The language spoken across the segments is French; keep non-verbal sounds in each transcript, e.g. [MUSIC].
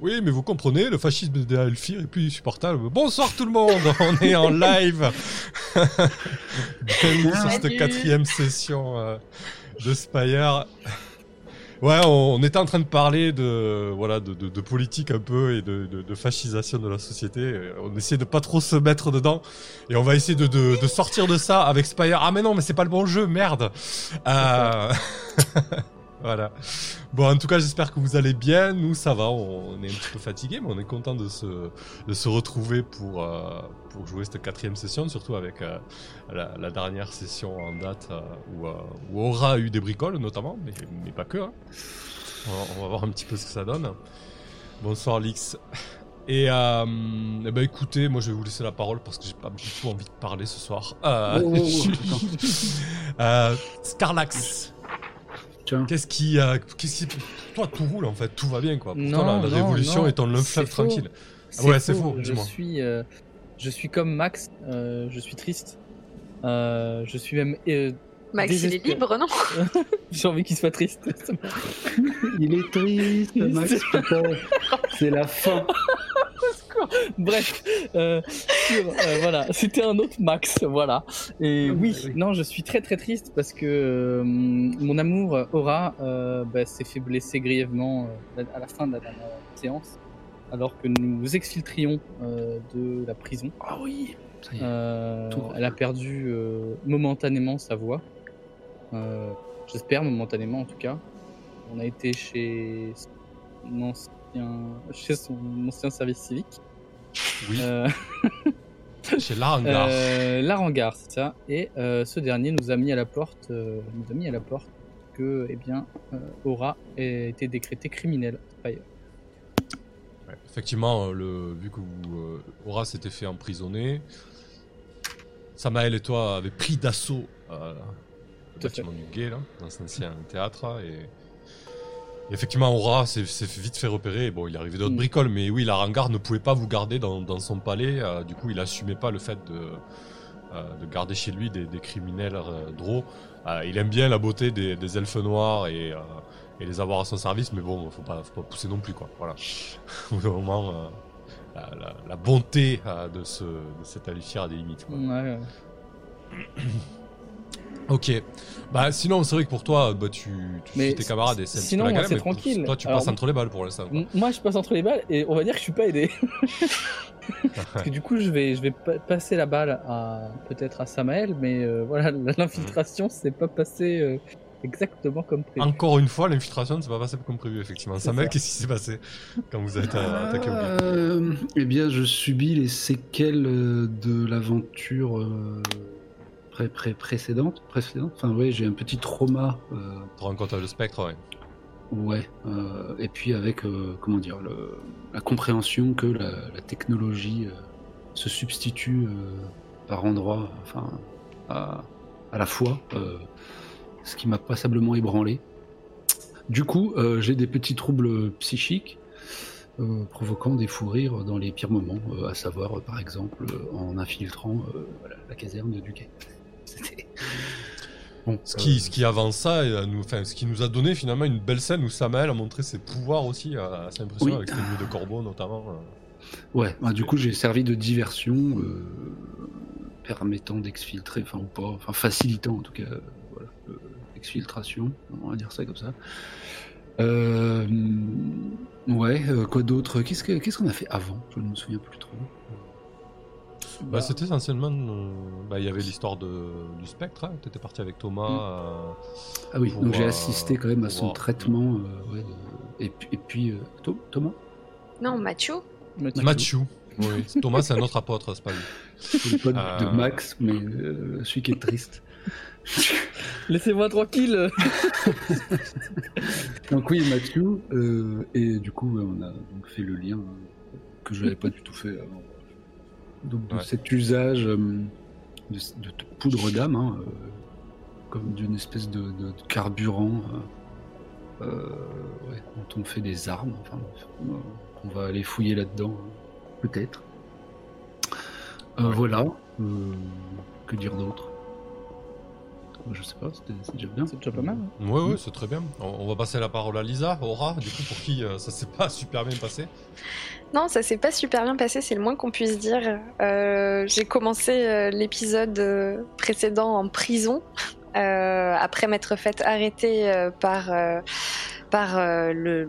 Oui, mais vous comprenez, le fascisme de Alfir est plus supportable. Bonsoir tout le monde, [LAUGHS] on est en live. Bienvenue sur cette quatrième session euh, de Spire. Ouais, on, on était en train de parler de voilà de, de, de politique un peu et de, de, de fascisation de la société. On essayait de pas trop se mettre dedans et on va essayer de, de, de sortir de ça avec Spire. Ah mais non, mais c'est pas le bon jeu, merde. Euh... [LAUGHS] voilà. Bon, en tout cas, j'espère que vous allez bien. Nous, ça va. On, est un petit peu fatigué, mais on est content de se de se retrouver pour euh, pour jouer cette quatrième session, surtout avec euh, la, la dernière session en date euh, où, où Aura a eu des bricoles notamment, mais, mais pas que. hein. On, va, on va voir un petit peu ce que ça donne. Bonsoir Lix. Et, euh, ben écoutez, moi je vais vous laisser la parole parce que j'ai pas du tout envie de parler ce soir. Euh, Oh, oh, oh, [LAUGHS] euh. Qu'est-ce qui, euh, qu'est-ce qui, toi tout roule en fait, tout va bien quoi. Pour Non, toi la, la non, révolution non, est en c'est fleuve faux. tranquille. Ah ouais, c'est faux, Je dis-moi. suis, euh, je suis comme Max. euh, je suis triste. Euh, je suis même. euh, Max, il est libre, non [LAUGHS] J'ai envie qu'il soit triste. Il est triste, Max, putain. [LAUGHS] C'est la fin. Bref, euh, sur, euh, voilà, c'était un autre Max, voilà. Et oui, oui. non, je suis très très triste parce que euh, mon amour Aura bah, s'est fait blesser grièvement à la fin de la dernière séance, alors que nous exfiltrions de la prison. Ah oui. Elle a perdu momentanément sa voix. J'espère momentanément en tout cas. On a été chez ancien, chez son ancien service civique. Oui, Euh, [LAUGHS] chez Larangar. euh, Larangar, c'est ça. Et euh, ce dernier nous a mis à la porte, nous a mis à la porte que, eh bien, Aura a été décrété criminel. Ouais, Effectivement, le, vu que vous, Aura s'était fait emprisonner, Samael et toi avez pris d'assaut euh, le Tout à fait. bâtiment du Guet, là, dans cet ancien théâtre. Et, et effectivement, Aura s'est vite fait repérer. Et bon, il est arrivé d'autres Mm. bricoles, mais oui, la Rangar ne pouvait pas vous garder dans, dans son palais. euh, du coup, il assumait pas le fait de, euh, de garder chez lui des, des criminels euh, drôles. Euh, il aime bien la beauté des, des elfes noirs et, et les avoir à son service, mais bon, faut pas, faut pas pousser non plus, quoi. Voilà. [LAUGHS] Au moment, la, la- la bonté de, ce, de a des limites. Quoi. Ouais, ouais. [CLEARS THROAT] Ok. Bah sinon, c'est vrai que pour toi, bah, tu, tu Mais suis tes camarades et c'est un sinon, petit peu la moi, galère, c'est mais pour- tranquille. Toi, tu Alors, passes entre les balles pour quoi. M- Moi, je passe entre les balles et on va dire que je suis pas aidé. [LAUGHS] Parce que du coup, je vais, je vais pa- passer la balle à peut-être à Samael, mais euh, voilà, [LAUGHS] l'infiltration, c'est pas passé euh, exactement comme prévu. Encore une fois, l'infiltration ne s'est pas passée comme prévu, effectivement. Ça. qu'est-ce qui s'est passé quand vous été euh, attaqué au Euh, eh bien, je subis les séquelles de l'aventure euh, pré pré précédente. précédente. Enfin, ouais, j'ai un petit trauma. euh, Tu te rends compte avec le spectre, ouais. ouais. euh, et puis avec, euh, comment dire, le- la compréhension que la, la technologie euh, se substitue par endroits, enfin, à, à la fois. ce qui m'a passablement ébranlé. Du coup, j'ai des petits troubles psychiques euh, provoquant des fous rires dans les pires moments, euh, à savoir, euh, par exemple, en infiltrant voilà, la caserne de Duquet. Bon, Ce qui, euh, ce qui avant ça, euh, nous, enfin, ce qui nous a donné finalement une belle scène où Samael a montré ses pouvoirs aussi, assez impressionnant, Oui. avec ses nuits de corbeau notamment. euh. Ouais, bah, du coup, j'ai servi de diversion, euh, permettant d'exfiltrer, enfin, ou pas, enfin, facilitant en tout cas, euh, voilà, euh, l'exfiltration, on va dire ça comme ça. Euh, ouais, euh, quoi d'autre? Qu'est-ce que- qu'est-ce qu'on a fait avant? Je ne me souviens plus trop. Bah, c'était essentiellement. euh, bah, il y avait l'histoire de, du spectre, hein. t'étais parti avec Thomas. Mm. euh, Ah oui, pour, donc j'ai assisté quand même à son voir. traitement. euh, ouais, de- Et puis, et puis euh, Tho- Thomas? Non, Mathieu Mathieu. Mathieu. Oui, [LAUGHS] Thomas, c'est un autre apôtre, c'est pas lui. C'est le pote Euh. de Max, mais euh, celui qui est triste. [LAUGHS] Laissez-moi tranquille. [LAUGHS] Donc oui, Mathieu, euh, et du coup, on a donc fait le lien que je n'avais pas du tout fait avant. Donc de Ouais. cet usage euh, de, de poudre d'âme, hein, euh, comme d'une espèce de, de- de carburant euh, euh, ouais, dont on fait des armes. Enfin, euh, on va aller fouiller là-dedans, euh, peut-être. Euh, Ouais. Voilà. Euh, que dire d'autre? Je sais pas, c'était- c'est déjà bien. C'est déjà pas mal. hein. Ouais, ouais, c'est très bien. On, on va passer la parole à Lisa, Aura, du coup, pour qui euh, ça s'est pas [LAUGHS] super bien passé. Non, ça s'est pas super bien passé, c'est le moins qu'on puisse dire. Euh, J'ai commencé euh, l'épisode euh, précédent en prison, [LAUGHS] euh, après m'être fait arrêter par, par le,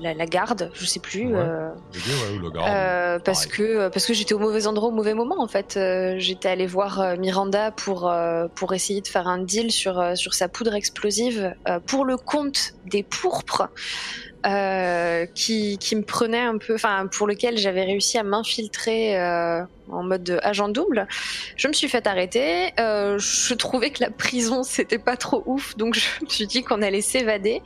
la, la garde, je sais plus. Ouais. euh, Le gars, ouais, ou le garde. euh, parce que parce que j'étais au mauvais endroit au mauvais moment en fait. Euh, j'étais allée voir Miranda pour pour essayer de faire un deal sur sur sa poudre explosive pour le compte des pourpres. Euh, qui, qui me prenait un peu, enfin pour lequel j'avais réussi à m'infiltrer euh, en mode agent double. Je me suis fait arrêter. euh, je trouvais que la prison [LAUGHS] c'était pas trop ouf, donc je me suis dit qu'on allait s'évader.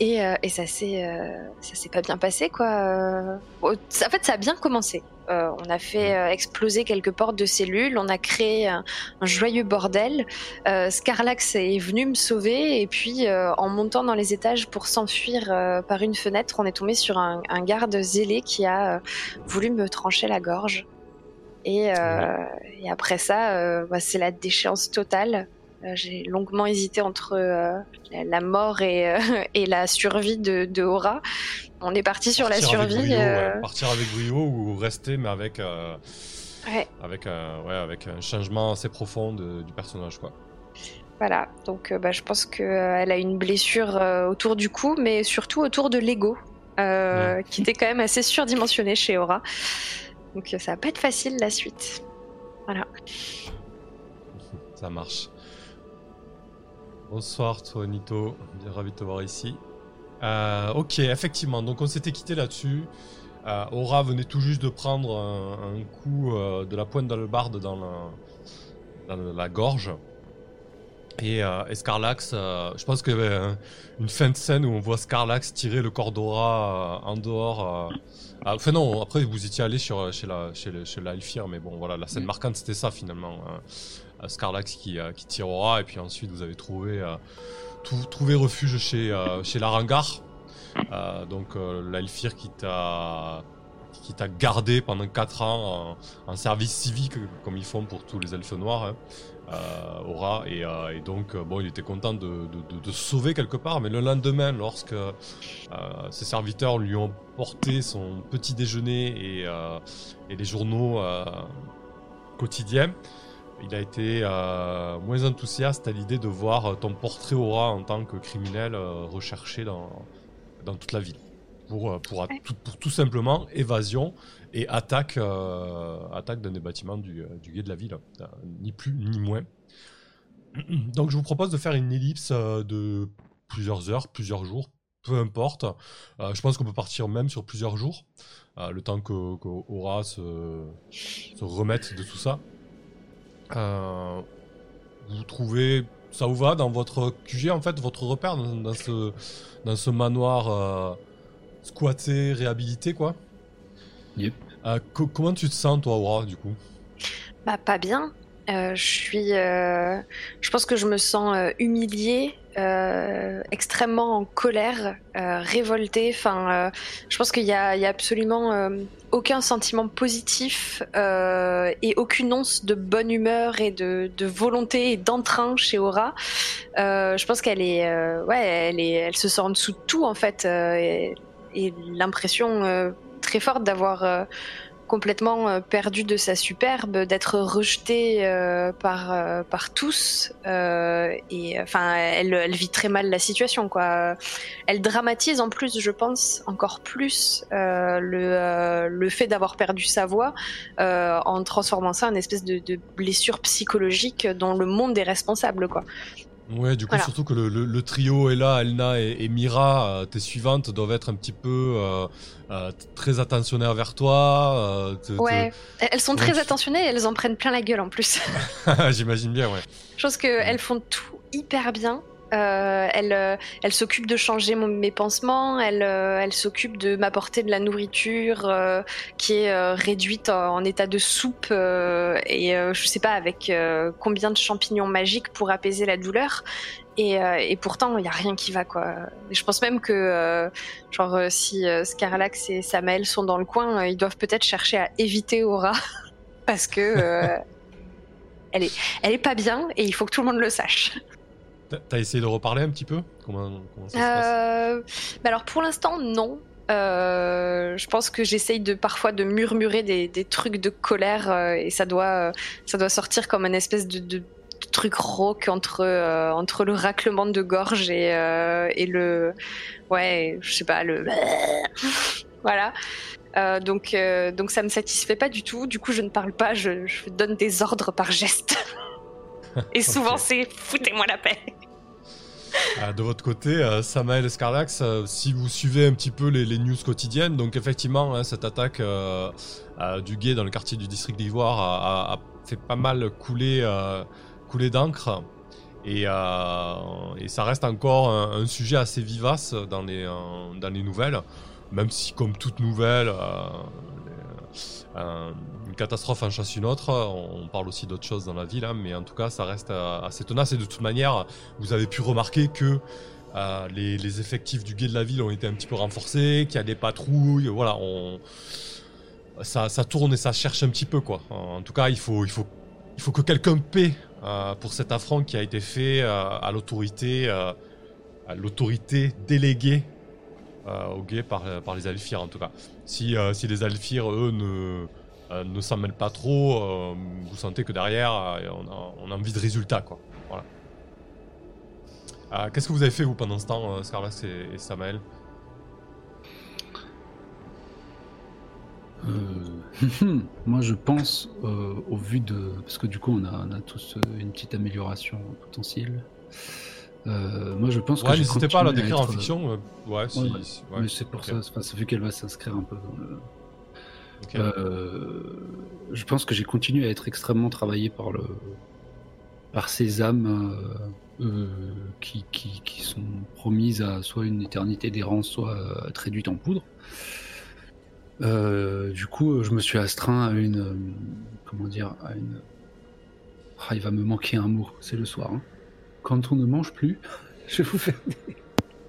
Et, euh, et ça s'est euh, ça s'est pas bien passé quoi. Euh, en fait, ça a bien commencé. Euh, on a fait exploser quelques portes de cellules, on a créé un, un joyeux bordel. Scarlax est venu me sauver et puis en montant dans les étages pour s'enfuir par une fenêtre, on est tombé sur un, un garde zélé qui a voulu me trancher la gorge. Et, et après ça, bah, c'est la déchéance totale. Euh, J'ai longuement hésité entre euh, la, la mort et, euh, [LAUGHS] et la survie de, de Aura. On est parti sur la avec survie. brio, ouais. Partir avec brio ou rester, mais avec, ouais. avec, un, ouais, avec un changement assez profond de- du personnage, quoi. Voilà, donc bah, je pense qu'elle a une blessure euh, autour du cou, mais surtout autour de l'ego, euh, qui était quand même assez surdimensionné chez Aura. Donc ça va pas être facile la suite. Ça marche. Bonsoir, toi, Nito. Bien ravi de te voir ici. Euh, ok, effectivement. Donc, on s'était quitté là-dessus. Euh, Aura venait tout juste de prendre un, un coup euh, de la pointe d'Albarde dans, la, dans la gorge. Et, et Scarlax, je pense qu'il y avait un- une fin de scène où on voit Scarlax tirer le corps d'Aura en dehors. enfin non, après vous étiez allé sur, chez la, chez le, chez la Elfir, mais bon voilà, la scène marquante c'était ça finalement. Euh, Scarlax qui, euh, qui tire Aura, et puis ensuite vous avez trouvé, euh, trouvé refuge chez, chez Larangar. Donc l'Elfir qui t'a qui t'a gardé pendant 4 ans en, service civique comme ils font pour tous les elfes noirs. hein. Aura et, donc bon il était content de, de, sauver quelque part mais le lendemain lorsque ses serviteurs lui ont porté son petit déjeuner et, et les journaux quotidiens il a été euh, moins enthousiaste à l'idée de voir ton portrait Aura en tant que criminel euh, recherché dans, dans toute la ville pour, euh, pour, tout, pour tout simplement évasion et attaque, euh, attaque d'un des bâtiments du, du guet de la ville, ni plus ni moins. [CLEARS THROAT] Donc je vous propose de faire une ellipse de plusieurs heures, plusieurs jours, peu importe. Euh, je pense qu'on peut partir même sur plusieurs jours, euh, le temps que, que Aura se, se remette de tout ça. Euh, vous trouvez, ça vous va dans votre QG en fait, votre repère dans, dans ce, dans ce manoir euh, squatté, réhabilité quoi? Yep. Euh, co- comment tu te sens, toi, Aura, du coup? Bah pas bien. Euh, je suis, euh, je pense que je me sens euh, humiliée, euh, extrêmement en colère, euh, révoltée. Enfin, euh, je pense qu'il y y a absolument euh, aucun sentiment positif euh, et aucune once de bonne humeur et de, de volonté et d'entrain chez Aura. Euh, je pense qu'elle est, ouais, elle est, elle se sent en dessous de tout en fait, et, et l'impression très forte d'avoir complètement euh, perdu de sa superbe, d'être rejetée euh, par euh, par tous. et enfin, elle, vit très mal la situation, quoi. Elle dramatise en plus, je pense, encore plus le le fait d'avoir perdu sa voix en transformant ça en espèce de, de blessure psychologique dont le monde est responsable, quoi. Ouais, du coup, Voilà. surtout que le, le- le trio est là, Elna et, et Mira, euh, tes suivantes doivent être un petit peu euh, euh, très attentionnaires vers toi. te- Ouais, elles sont très attentionnées, et elles en prennent plein la gueule en plus. [LAUGHS] J'imagine bien, ouais. Je pense qu'elles font tout hyper bien. Euh, elles euh, elles s'occupent de changer mon- mes pansements, elles euh, elles s'occupent de m'apporter de la nourriture euh, qui est euh, réduite en, en état de soupe euh, et euh, je sais pas avec euh, combien de champignons magiques pour apaiser la douleur. Et, euh, et pourtant, il y a rien qui va quoi. Et je pense même que euh, genre si euh, Scarlax et Samael sont dans le coin, euh, ils doivent peut-être chercher à éviter Aura [LAUGHS] parce que euh, [LAUGHS] elle est, elle est pas bien et il faut que tout le monde le sache. T'as- essayé de reparler un petit peu? Comment, ça se passe? Euh, bah alors pour l'instant non. Euh, je pense que j'essaye de parfois de murmurer des, trucs de colère euh, et ça doit, ça doit sortir comme une espèce de, truc rauque entre, entre le raclement de gorge et, le, ouais, je sais pas le, [LAUGHS] voilà. Donc, donc ça me satisfait pas du tout. Du coup, je ne parle pas. Je donne des ordres par geste. [LAUGHS] [LAUGHS] et souvent, c'est foutez-moi la paix. Euh, de votre côté, euh, Samael Scarlax, euh, si vous suivez un petit peu les, les news quotidiennes, donc effectivement, hein, cette attaque euh, du guet dans le quartier du district d'Ivoire a, a- a fait pas mal couler, euh, couler d'encre. Et, et ça reste encore un, un sujet assez vivace dans les, dans les nouvelles, même si comme toute nouvelle, les- catastrophe en chasse une autre, on parle aussi d'autres choses dans la ville, hein, mais en tout cas ça reste euh, assez tenace et de toute manière, vous avez pu remarquer que euh, les, effectifs du guet de la ville ont été un petit peu renforcés, qu'il y a des patrouilles, voilà, on... ça, tourne et ça cherche un petit peu quoi. En tout cas, il faut, il faut, que quelqu'un paie euh, pour cet affront qui a été fait à l'autorité, déléguée au guet par, les Alphires en tout cas. Si, si les Alphires, eux, ne, euh, ne s'en mêlent pas trop, euh, vous sentez que derrière, euh, on, a, on a envie de résultats quoi. Voilà. Qu'est-ce que vous avez fait vous pendant ce temps, Scarlax et, et Samael? Euh, [LAUGHS] Moi, je pense, euh, au vu de. Parce que du coup, on a, on a tous une petite amélioration potentielle. Euh, moi, je pense que. Ouais, j'ai n'hésitez pas à la décrire en être, euh, fiction. ouais, si, ouais, si- ouais, mais c'est pour ça, ça fait qu'elle va s'inscrire un peu dans le. Euh, je pense que j'ai continué à être extrêmement travaillé par le par ces âmes euh, euh, qui, qui, qui sont promises à soit une éternité d'errance, soit euh, à être réduites en poudre. Euh, du coup, je me suis astreint à une euh, comment dire à une. Ah, il va me manquer un mot. C'est le soir. hein. Quand on ne mange plus, [LAUGHS] je vais vous faire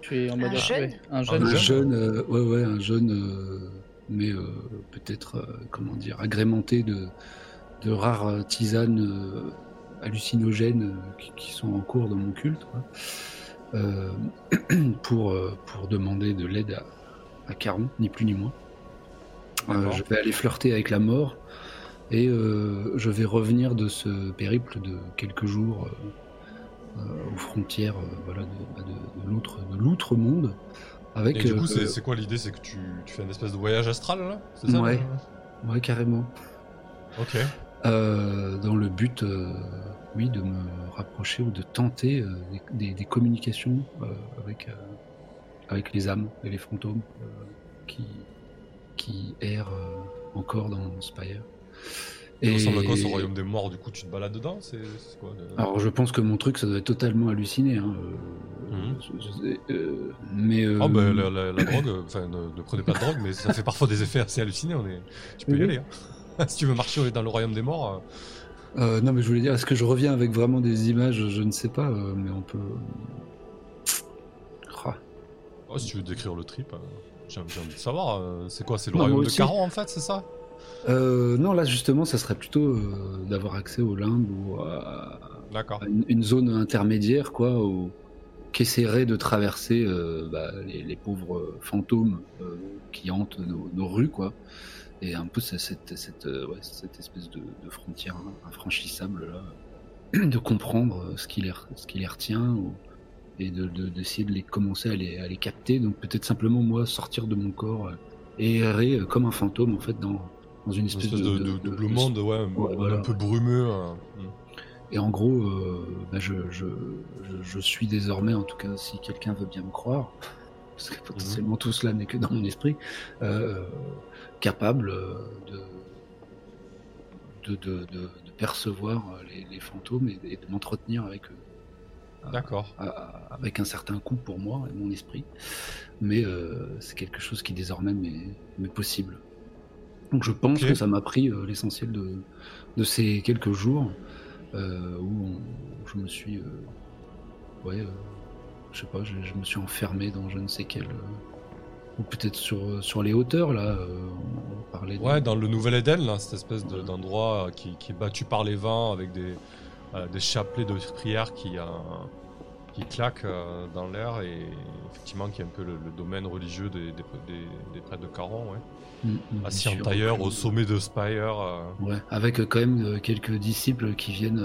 Tu es en mode Un ouais, un Un jeûne. un jeune, euh, ouais, ouais, un jeune, euh, mais euh, peut-être, euh, comment dire, agrémenté de, de rares tisanes euh, hallucinogènes qui, qui sont en cours dans mon culte, quoi. [CLEARS THROAT] Pour, pour demander de l'aide à, à Caron, ni plus ni moins. Euh, je vais aller flirter avec la mort et euh, je vais revenir de ce périple de quelques jours euh, aux frontières voilà, de, bah, de l'outre monde. Avec, Et du coup, euh, c'est quoi l'idée? C'est que tu, tu fais une espèce de voyage astral là? C'est ça Ouais. carrément. Ok. Euh, dans le but, euh, oui, de me rapprocher ou de tenter euh, des, des- des communications euh, avec, euh, avec les âmes et les fantômes euh, qui, qui errent euh, encore dans Spire. Et... ressemble à quoi ce royaume des morts Du coup, tu te balades dedans C'est c'est quoi le- Alors, je pense que mon truc, ça doit être totalement halluciné. Hein, euh, Mhm. je- je sais, euh, mais euh, Oh, ben la, la- la drogue, enfin, ne, ne prenez pas de drogue, mais ça fait parfois des effets assez hallucinés. On est... Tu peux y aller. hein. [LAUGHS] si tu veux marcher dans le royaume des morts. non, mais je voulais dire, est-ce que je reviens avec vraiment des images Je ne sais pas, mais on peut. Oh, si tu veux décrire le trip, j'ai envie de savoir. c'est quoi C'est le Non, royaume de. Caron en fait, c'est ça? Euh, non, là justement, ça serait plutôt euh, d'avoir accès au limbe ou à, une, une zone intermédiaire, quoi, qu'essaieraient de traverser euh, bah, les, les pauvres fantômes qui hantent nos, nos rues, quoi. Et un peu cette, cette, cette, ouais, cette espèce de, de frontière infranchissable, là, de comprendre ce qui les, ce qui les retient, ou- et de, de- d'essayer de les commencer à les, à les capter. Donc peut-être simplement, moi, sortir de mon corps et errer comme un fantôme, en fait, dans, dans une Une espèce, de, de- de- double de- monde, ouais, un, peu brumeux. hmm. Et en gros, euh, bah, je, je, je, je suis désormais, en tout cas, si quelqu'un veut bien me croire, [LAUGHS] parce que potentiellement tout cela n'est que dans mon esprit, euh, capable euh, de, percevoir les, les fantômes et, et de m'entretenir avec eux. D'accord. Avec un certain coût pour moi et mon esprit. Mais euh, c'est quelque chose qui désormais m'est possible. Donc je pense que ça m'a pris euh, l'essentiel de, de ces quelques jours euh, où, on- je me suis... euh, ouais, je sais pas, je, je me suis enfermé dans je ne sais quel, ou peut-être sur, sur les hauteurs, là. on parlait de- Ouais, dans le Nouvel Éden, là, cette espèce de- d'endroit qui, qui est battu par les vents avec des, des chapelets de prière qui, euh, qui claquent euh, dans l'air et effectivement qui est un peu le, le domaine religieux des, des, des- des prêtres de Caron, ouais. Mm, mm, Assis en tailleur au sommet de Spire. euh, Ouais, avec euh, quand même quelques disciples qui viennent,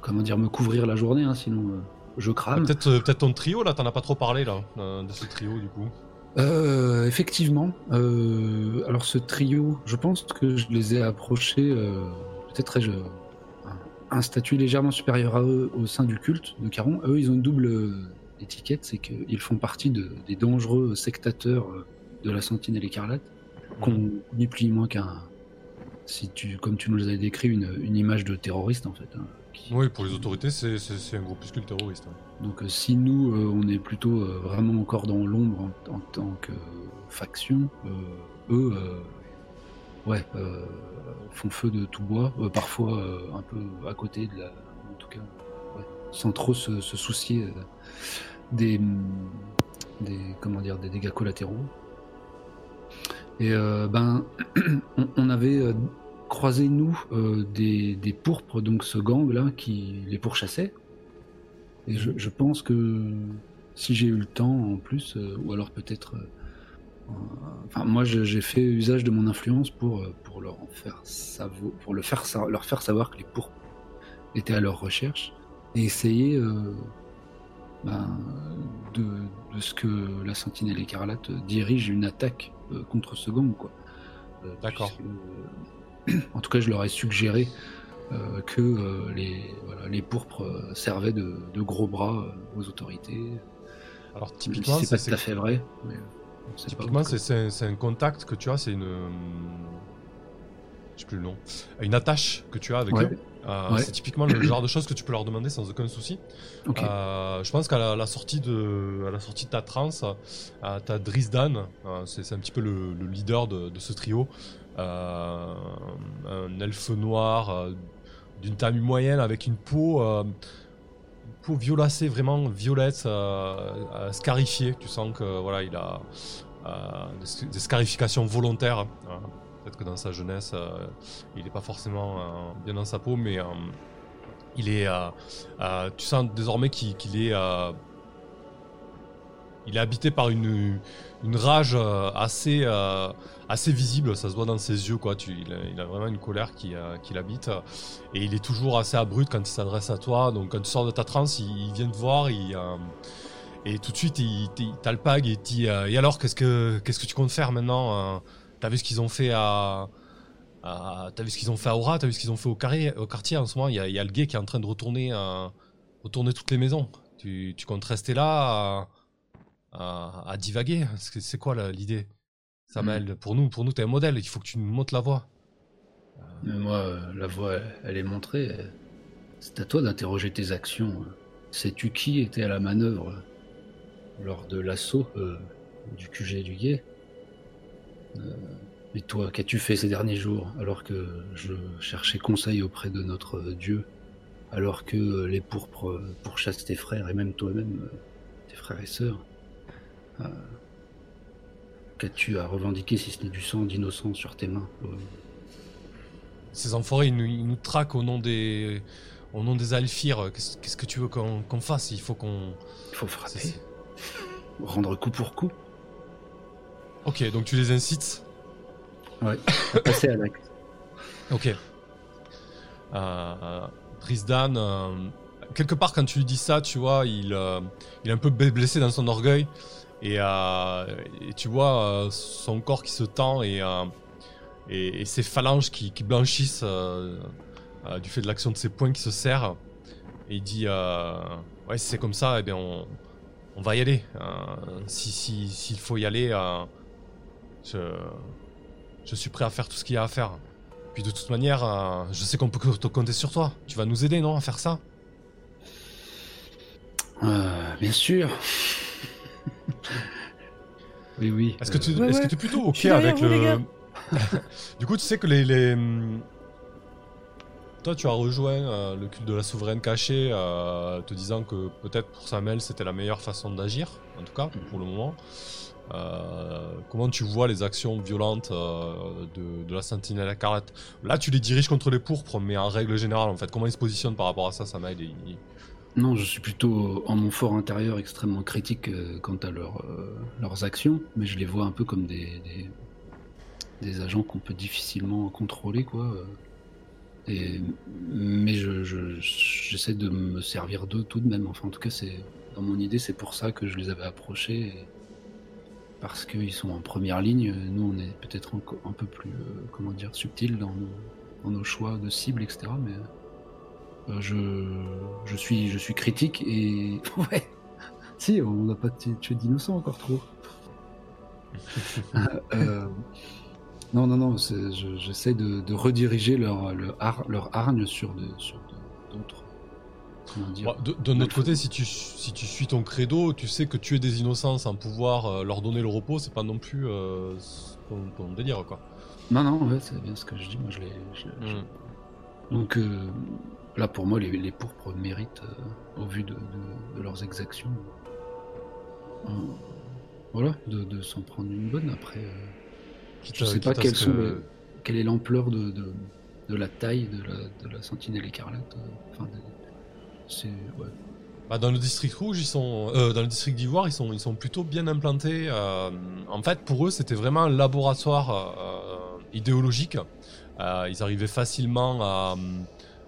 comment dire, me couvrir la journée, hein, sinon je crame. Peut-être euh, peut-être ton trio, là, t'en as pas trop parlé, là, de ce trio, du coup. Euh, effectivement. Euh, alors ce trio, je pense que je les ai approchés, euh, peut-être ai-je un, statut légèrement supérieur à eux au sein du culte de Caron. Eux, ils ont une double euh, étiquette, c'est qu'ils font partie de- des dangereux sectateurs euh, de la Sentinelle écarlate, qu'on ni plus ni moins qu'un, si tu, comme tu nous les avais décrit, une, une image de terroriste en fait. hein, qui- Oui, pour les autorités, c'est- c'est c'est un groupuscule terroriste. hein. donc euh, si nous, euh, on est plutôt euh, vraiment encore dans l'ombre en, en tant que faction, eux, ouais, euh, font feu de tout bois, euh, parfois euh, un peu à côté de la, en tout cas, sans trop se, soucier euh, des, comment dire, des dégâts collatéraux. Et ben, [CLEARS THROAT] on, avait croisé nous des, pourpres, donc ce gang là qui les pourchassait. Et je, pense que si j'ai eu le temps en plus, ou alors peut-être. Enfin, moi, j'ai fait usage de mon influence pour, euh, pour leur en faire savo- pour le faire, leur faire savoir que les pourpres étaient à leur recherche et essayer euh, ben, de, de ce que la Sentinelle écarlate dirige une attaque euh, contre ce gang, quoi. Euh, D'accord. [CLEARS THROAT] en tout cas, je leur ai suggéré que les, voilà, les pourpres servaient de, de gros bras aux autorités. Alors, typiquement, si c'est pas tout à fait vrai. mais Typiquement, c'est- un, contact que tu as, c'est une. Je sais plus le nom. Une attache que tu as avec Ouais. eux. Euh, Ouais. C'est typiquement le genre de choses que tu peux leur demander sans aucun souci. Euh, je pense qu'à la, la sortie de, à la sortie de ta transe, euh, t'as Drisdan, euh, c'est un petit peu le, le leader de, de ce trio. Un elfe noir d'une taille moyenne avec une peau, peau violacée, vraiment violette, euh, euh, scarifiée. Tu sens que voilà, il a euh, des, scarifications volontaires. Euh, Peut-être que dans sa jeunesse, il n'est pas forcément bien dans sa peau, mais il est. tu sens désormais qu'il est. il est habité par une, une rage euh, assez, euh, assez visible, ça se voit dans ses yeux, quoi. Tu, il, a, il a vraiment une colère qui, euh, qui l'habite. Et il est toujours assez abrupt quand il s'adresse à toi. Donc quand tu sors de ta transe, il, vient te voir, il, et tout de suite il, il t'alpague et dit Et alors, qu'est-ce que, qu'est-ce que tu comptes faire maintenant T'as vu ce qu'ils ont fait à. à- T'as vu ce qu'ils ont fait à Aura, t'as vu ce qu'ils ont fait au, carré, au quartier en ce moment. Il y a, y a le gay qui est en train de retourner, euh, retourner toutes les maisons. Tu, tu comptes rester là à, à- à divaguer C'est quoi l'idée Samuel, pour nous, pour nous, t'es un modèle. Il faut que tu nous montes la voie. Mais moi, euh, la voie, elle, elle est montrée. euh, C'est à toi d'interroger tes actions. Sais-tu qui était à la manœuvre euh, lors de l'assaut euh, du QG du guet? Euh, Et toi, qu'as-tu fait ces derniers jours alors que je cherchais conseil auprès de notre euh, Dieu Alors que euh, les pourpres euh, pourchassent tes frères et même toi-même, euh, tes frères et sœurs? Euh, Qu'as-tu à revendiquer si ce n'est du sang d'innocents sur tes mains euh, Ces enfoirés, ils nous, ils nous traquent au nom des, au nom des Alphires. Qu'est-ce qu'est-ce que tu veux qu'on qu'on fasse? Il faut qu'on. Il faut frapper. c'est- Rendre coup pour coup. Ok, donc tu les incites? Ouais. Passer à l'acte. Ok. Euh, euh, Trisdan, euh, quelque part quand tu lui dis ça, tu vois, il, euh, il est un peu blessé dans son orgueil. Et, euh, et tu vois euh, son corps qui se tend et, euh, et, ses phalanges qui, blanchissent du fait de l'action de ses poings qui se serrent. Et il dit Ouais, si c'est comme ça, eh bien, on, va y aller. Euh, si, si, s'il faut y aller, je, suis prêt à faire tout ce qu'il y a à faire. Puis de toute manière, je sais qu'on peut te compter sur toi. Tu vas nous aider, non, à faire ça? Bien sûr. Oui, oui. Est-ce que tu Ouais, est-ce que ouais. tu es plutôt ok avec vous, le. [LAUGHS] [LAUGHS] du coup, tu sais que les. les, Toi, tu as rejoint euh, le culte de la souveraine cachée, euh, te disant que peut-être pour Samuel c'était la meilleure façon d'agir, en tout cas pour le moment. euh, comment tu vois les actions violentes euh, de, de la Sentinelle écarlate? Là, tu les diriges contre les pourpres, mais en règle générale, en fait, comment ils se positionnent par rapport à ça, Samael il- Non, je suis plutôt en mon fort intérieur extrêmement critique euh, quant à leur, euh, leurs actions, mais je les vois un peu comme des, des, agents qu'on peut difficilement contrôler, quoi. euh. Et, mais je, je- j'essaie de me servir d'eux tout de même. Enfin, en tout cas, c'est dans mon idée, c'est pour ça que je les avais approchés. parce qu'ils sont en première ligne. Nous, on est peut-être un peu plus, euh, comment dire, subtil dans nos, choix de cibles, etc. Mais je, je, suis, je suis critique et. [LAUGHS] Ouais! Si, on n'a pas tué d'innocents encore trop. [LAUGHS] Euh, non, non, non, je- j'essaie de, de rediriger leur, leur, leur hargne sur de- sur de- d'autres. Comment dire Bon, de, de notre côté, si tu, si tu suis ton credo, tu sais que tuer des innocents sans pouvoir euh, leur donner le repos, c'est pas non plus euh, ton, ton délire, quoi. Non, non, ouais, c'est bien ce que je dis. Moi, je je- Mm. Donc euh, là, pour moi, les, les pourpres méritent, euh, au vu de, de- de leurs exactions, euh, voilà, de, de s'en prendre une bonne. Après, euh, je à- sais pas quelles sont les- quelle est l'ampleur de, de, de la taille de la, de la sentinelle écarlate. Enfin, de- c'est ouais. Bah, dans le district rouge, ils sont, euh, dans le district d'Ivoire, ils sont, ils sont plutôt bien implantés. euh, en fait, pour eux, c'était vraiment un laboratoire euh, idéologique. Euh, ils arrivaient facilement à,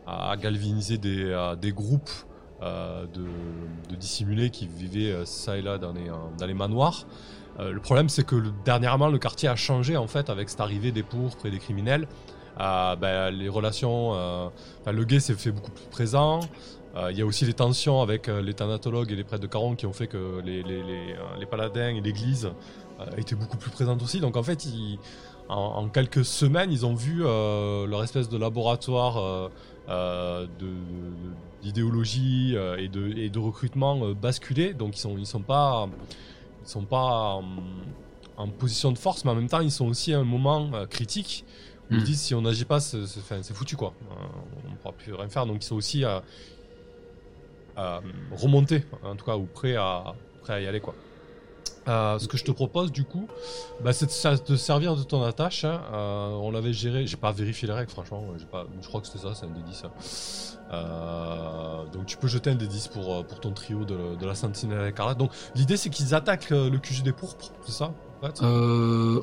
à galvaniser des, groupes euh, de, dissimulés qui vivaient euh, ça et là dans les, euh, dans les manoirs. Le problème, c'est que dernièrement, le quartier a changé en fait avec cette arrivée des pourpres et des criminels. Ben, les relations, le gay s'est fait beaucoup plus présent. Il y a aussi les tensions avec les thanatologues et les prêtres de Caron qui ont fait que les, les, les, paladins et l'église étaient beaucoup plus présentes aussi. Donc en fait, en, quelques semaines, ils ont vu leur espèce de laboratoire euh, d'idéologie euh, et, de, et de recrutement euh, basculer. Donc ils sont, ils sont pas, ils sont pas en, position de force, mais en même temps, ils sont aussi à un moment critique où ils Mm. disent si on n'agit pas, c'est foutu quoi. On ne pourra plus rien faire. Donc ils sont aussi à, à remonter, en tout cas, ou prêts à, prêts à y aller quoi. Euh, ce que je te propose du coup, bah, c'est de, de servir de ton attache. hein. Euh, on l'avait géré, j'ai pas vérifié les règles franchement, pas, je crois que c'était ça, c'est un D10. hein. Euh, donc tu peux jeter un D10 pour, euh, pour ton trio de, de la sentinelle écarlate. Donc l'idée c'est qu'ils attaquent le QG des pourpres, c'est ça en fait?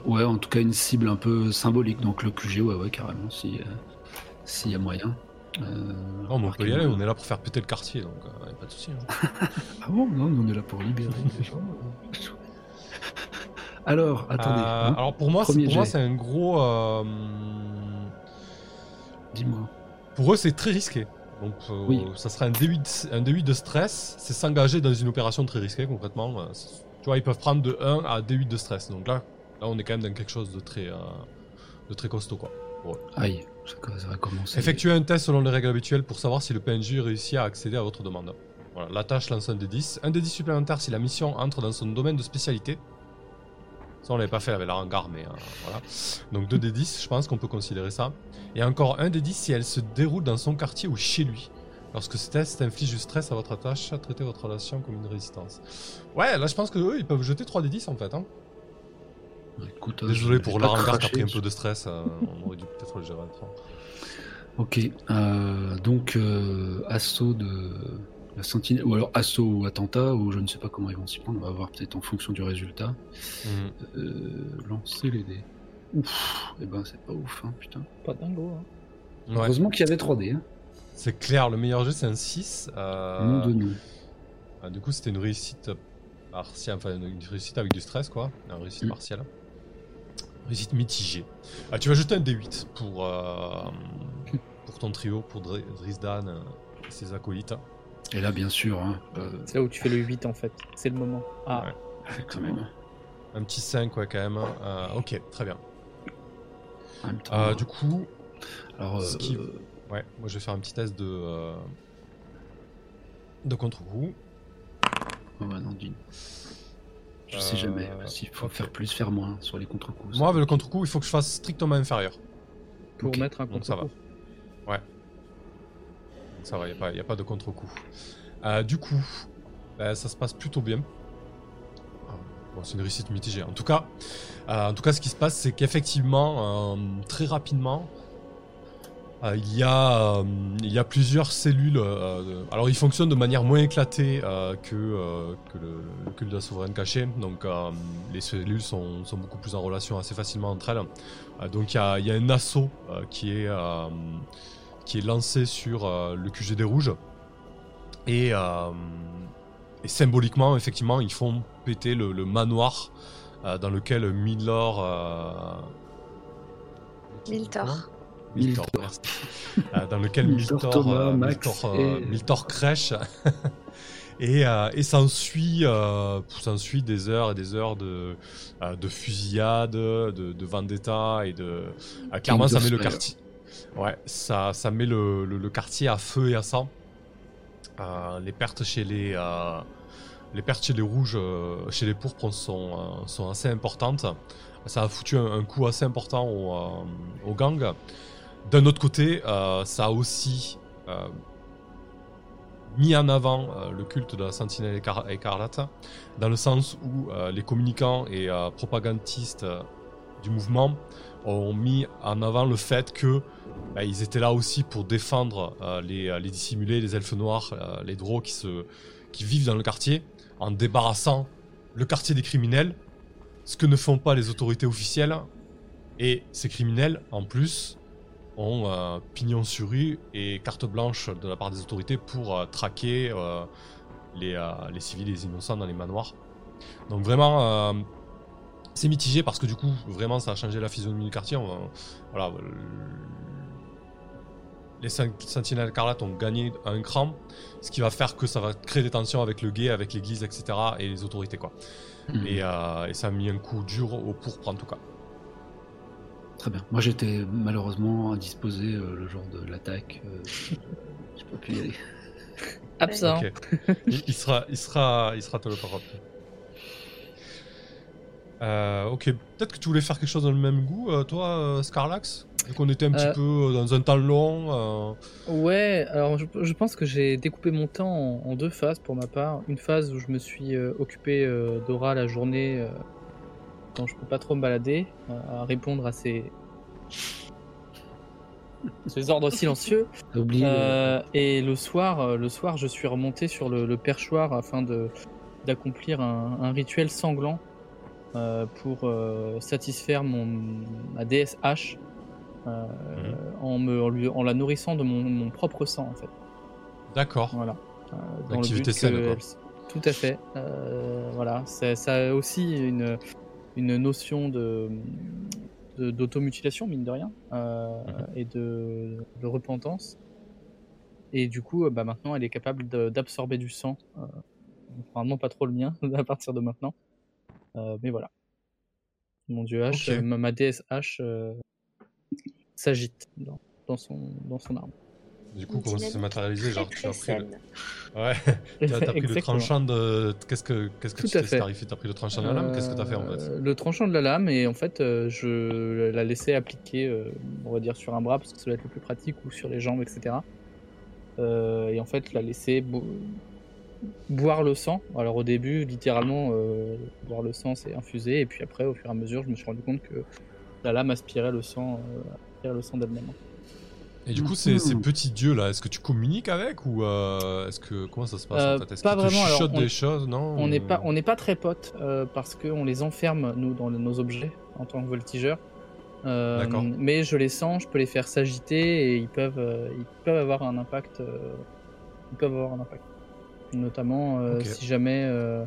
Ouais, en tout cas, une cible un peu symbolique. Donc le QG, ouais, ouais, carrément, si s'il y a moyen. Euh, Non, mais on peut y aller, on est là pour faire péter le quartier, donc euh, y a pas de souci. hein. [LAUGHS] Ah bon? Non, on est là pour libérer les gens. [LAUGHS] Alors, attendez. Euh, hein, alors pour moi, c'est, Premier pour moi jet. c'est un gros. euh, Dis-moi. pour eux, c'est très risqué. Donc euh, Oui. ça sera un D8, un D8 de stress. C'est s'engager dans une opération très risquée concrètement. Tu vois, ils peuvent prendre de 1 à D8 de stress. Donc là, là on est quand même dans quelque chose de très, euh, de très costaud quoi. Aïe, ça, ça va commencer. Effectuez un test selon les règles habituelles pour savoir si le PNJ réussit à accéder à votre demande. Voilà, la tâche lance un D10. Un D10 supplémentaire si la mission entre dans son domaine de spécialité. Ça, on l'avait pas fait avec la hangar, mais euh, voilà. Donc 2 D10, je pense qu'on peut considérer ça. Et encore un D10 si elle se déroule dans son quartier ou chez lui. Lorsque ce test inflige du stress à votre tâche, traitez votre relation comme une résistance. Ouais, là je pense que eux, ils peuvent jeter 3 D10 en fait. Hein. Écoute, euh, Désolé pour la hangar qui a pris un peu de stress. euh, on aurait dû peut-être le gérer autrement. Ok, euh, donc euh, assaut de la sentinelle, ou alors assaut ou attentat, ou je ne sais pas comment ils vont s'y prendre, on va voir peut-être en fonction du résultat. Mhm. Euh, lancer les dés. Ouf, et ben c'est pas ouf, hein, putain. Pas dingo. Hein. Ouais. Heureusement qu'il y avait 3D, hein. C'est clair, le meilleur jeu c'est un 6. euh, Nom de nom. ah, du coup, c'était une réussite partielle, enfin une réussite avec du stress quoi, une réussite Mm. partielle. Réussite mitigée. Ah, tu vas jeter un D8 pour, euh, pour ton trio, pour Dr- Drizdan et ses acolytes. Et là, bien sûr, hein, euh, C'est là où tu fais le 8 en fait. C'est le moment. Ah, Ouais. quand même. Un petit 5 ouais, quand même. Euh, ok, très bien. En même temps, Euh, du coup, alors, ce qui- ouais, moi je vais faire un petit test de, euh, de contre-coup. oh, bah, non, dis- Je sais jamais s'il faut faire plus, faire moins sur les contre-coups. Moi, avec le contre-coup, il faut que je fasse strictement inférieur. pour mettre un donc ça va. contre Ça va, il n'y a, pas de contre-coup. Euh, du coup, bah, ça se passe plutôt bien. bon, c'est une réussite mitigée. En tout cas, euh, en tout cas, ce qui se passe, c'est qu'effectivement, euh, très rapidement, il, y a, plusieurs cellules. alors, ils fonctionnent de manière moins éclatée que, le, le culte de la souveraine cachée. Donc, les cellules sont, beaucoup plus en relation assez facilement entre elles. Donc, il y a, un assaut qui, est, qui est lancé sur euh, le QG des rouges. Et, euh, et symboliquement, effectivement, ils font péter le, le manoir euh, dans lequel Milor. euh, Miltor. Miltor, Miltor. merci. Euh, dans lequel Miltor, Miltor, euh, Miltor, et- Miltor crèche. [LAUGHS] et euh, et s'ensuit euh, des heures et des heures de, euh, de fusillade, de, de vendetta et de. euh, clairement, ça met le quartier. Ouais, ça, ça met le, quartier à feu et à sang. Euh, les pertes chez les. euh, les pertes chez les rouges, euh, chez les pourpres sont, sont assez importantes. Ça a foutu un, coup assez important au, au gang. D'un autre côté, ça a aussi mis en avant le culte de la sentinelle écar- écarlate, dans le sens où les communicants et propagandistes du mouvement ont mis en avant le fait que bah, ils étaient là aussi pour défendre euh, les, euh, les dissimulés, les elfes noirs, euh, les drôles qui, vivent dans le quartier, en débarrassant le quartier des criminels, ce que ne font pas les autorités officielles. Et ces criminels, en plus, ont pignon sur rue et carte blanche de la part des autorités pour traquer les, civils les innocents dans les manoirs. Donc vraiment, c'est mitigé parce que du coup, vraiment, ça a changé la physionomie du quartier. Voilà, les Sen- Sentinelles Écarlates ont gagné un cran, ce qui va faire que ça va créer des tensions avec le guet, avec l'église, etc. et les autorités, quoi. Mhm. Et, euh, et ça a mis un coup dur au pourpre, en tout cas. Très bien. Moi, j'étais malheureusement indisposé euh, le jour de l'attaque. euh, J'ai pas pu y aller. Absent. Ok. il, il sera, il sera, il sera téléporté. Euh, ok, peut-être que tu voulais faire quelque chose dans le même goût, euh, toi, euh, Scarlax Vu qu'on était un petit Euh. peu dans un temps long. euh, Ouais, alors je, je pense que j'ai découpé mon temps en, en deux phases pour ma part. Une phase où je me suis euh, occupé euh, d'Aura la journée euh, quand je peux pas trop me balader, euh, à répondre à ces, ces ordres silencieux. [LAUGHS] Euh, et le soir, euh, le soir, je suis remonté sur le, le perchoir afin de d'accomplir un, un rituel sanglant pour euh, satisfaire mon ma déesse H euh, en me en, lui- en la nourrissant de mon, mon propre sang en fait. D'accord. Voilà. Euh, dans but saine, Tout à fait. Euh, voilà. Ça, ça a aussi une une notion de d'automutilation mine de rien euh, Mhm. et de, de repentance. Et du coup, euh, bah, maintenant, elle est capable d'absorber du sang. Euh, normalement, pas trop le mien [LAUGHS] à partir de maintenant. Euh, mais voilà. Mon dieu H, ma, ma déesse H euh, s'agite dans, dans son dans son arme. Du coup, comment ça s'est matérialisé Genre, tu [LAUGHS] as pris le... Ouais, tu as, pris tranchant de. Qu'est-ce que, qu'est-ce que Tout tu t'es fait. scarifié T'as pris le tranchant de la lame Qu'est-ce que t'as fait en fait Euh, Le tranchant de la lame, et en fait, euh, je la laissais appliquer, euh, on va dire, sur un bras, parce que ça va être le plus pratique, ou sur les jambes, etc. Euh, et en fait, la laisser boire le sang. Alors au début, littéralement, euh, boire le sang, c'est infuser, et puis après, au fur et à mesure, je me suis rendu compte que la lame aspirait le sang, euh, aspirait le sang d'elle-même. Et du coup, ces, ces Mhm. petits dieux là, est-ce que tu communiques avec ou euh, est-ce que comment ça se passe Euh, en fait? Est-ce pas qu'ils te vraiment, alors, on- des choses? Non On n'est pas, on n'est pas très potes euh, parce qu'on les enferme nous dans nos objets en tant que voltigeurs. Euh, D'accord. mais je les sens, je peux les faire s'agiter et ils peuvent, euh, ils peuvent avoir un impact. euh, ils peuvent avoir un impact. Notamment euh, si jamais, euh,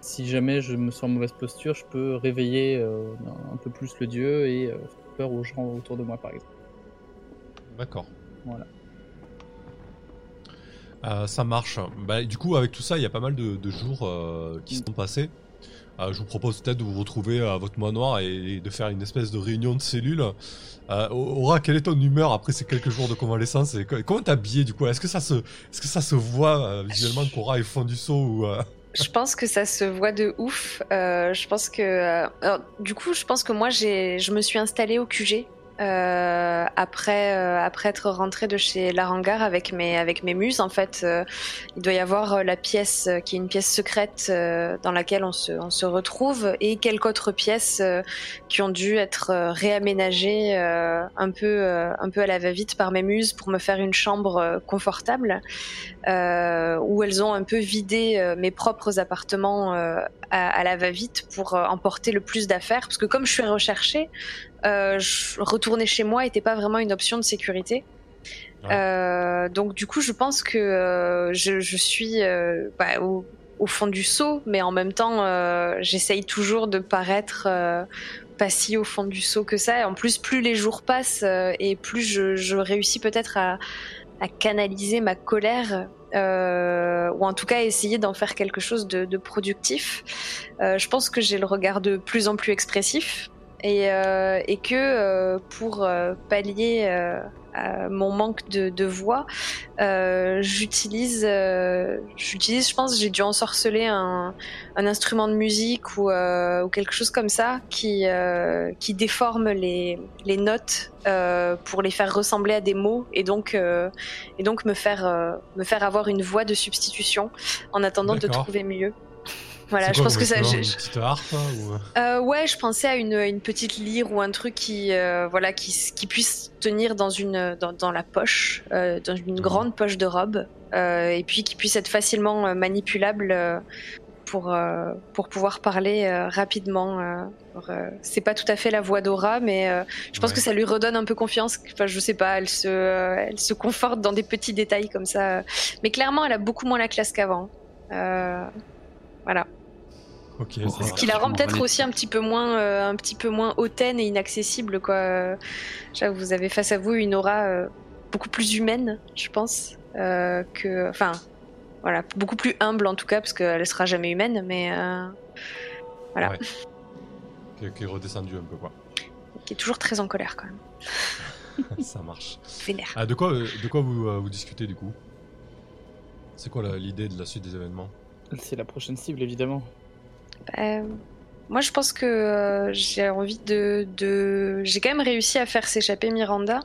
si jamais je me sens en mauvaise posture, je peux réveiller euh, un peu plus le dieu et faire peur aux gens autour de moi, par exemple. D'accord. Voilà. Ça marche. Bah, du coup, avec tout ça, il y a pas mal de, de jours qui Mm. sont passés. Euh, je vous propose peut-être de vous retrouver à votre manoir et, de faire une espèce de réunion de cellules. Euh, Aura, quelle est ton humeur après ces quelques jours de convalescence et co- comment t'es habillé du coup? Est-ce que ça se, est-ce que ça se voit euh, visuellement qu'Aura est fond du saut ou Je pense que ça se voit de ouf. Euh, je pense que, euh, alors, du coup, je pense que moi, j'ai, je me suis installée au QG euh, après, euh, après être rentrée de chez Larangar avec mes, avec mes muses. En fait, euh, il doit y avoir la pièce qui est une pièce secrète dans laquelle on se, on se retrouve et quelques autres pièces qui ont dû être réaménagées un, peu, un peu à la va-vite par mes muses pour me faire une chambre confortable où elles ont un peu vidé mes propres appartements à, à, la va-vite pour emporter le plus d'affaires. Parce que comme je suis recherchée, euh, retourner chez moi n'était pas vraiment une option de sécurité. Euh, donc du coup, je pense que euh, je, suis bah, au, fond du seau, mais en même temps, j'essaye toujours de paraître pas si au fond du seau que ça. Et en plus, plus les jours passent et plus je, réussis peut-être à, canaliser ma colère. ou en tout cas essayer d'en faire quelque chose de, de productif. je pense que j'ai le regard de plus en plus expressif, et, euh, et que euh, pour euh, pallier à mon manque de, de voix, j'utilise, j'utilise, je pense, j'ai dû ensorceler un, un, instrument de musique ou, ou, quelque chose comme ça qui, qui déforme les, les notes pour les faire ressembler à des mots et donc, et donc me, faire, me faire avoir une voix de substitution en attendant de trouver mieux. Voilà, je pense que ça. Une petite harpe hein, ou... euh, Ouais, je pensais à une, une, petite lyre ou un truc qui, euh, voilà, qui, qui, puisse tenir dans une, dans, dans la poche, euh, dans une mhm. grande poche de robe, euh, et puis qui puisse être facilement manipulable pour pour pouvoir parler rapidement. c'est pas tout à fait la voix d'Aura, mais je pense que ça lui redonne un peu confiance. Enfin, je sais pas, elle se, elle se conforte dans des petits détails comme ça. Mais clairement, elle a beaucoup moins la classe qu'avant. voilà. Ce qui la rend peut-être aussi un petit peu moins, euh, un petit peu moins hautaine et inaccessible, quoi. vous avez face à vous une aura euh, beaucoup plus humaine, je pense, euh, que, enfin, voilà, beaucoup plus humble en tout cas, parce qu'elle sera jamais humaine, mais voilà. Qui, est redescendu un peu, quoi. Qui est toujours très en colère, quand même. [LAUGHS] Ça marche. Vénère. Ah, de quoi, de quoi vous, vous discutez du coup? C'est quoi l'idée de la suite des événements? C'est la prochaine cible, évidemment. Euh, moi, je pense que euh, j'ai envie de, de... J'ai quand même réussi à faire s'échapper Miranda.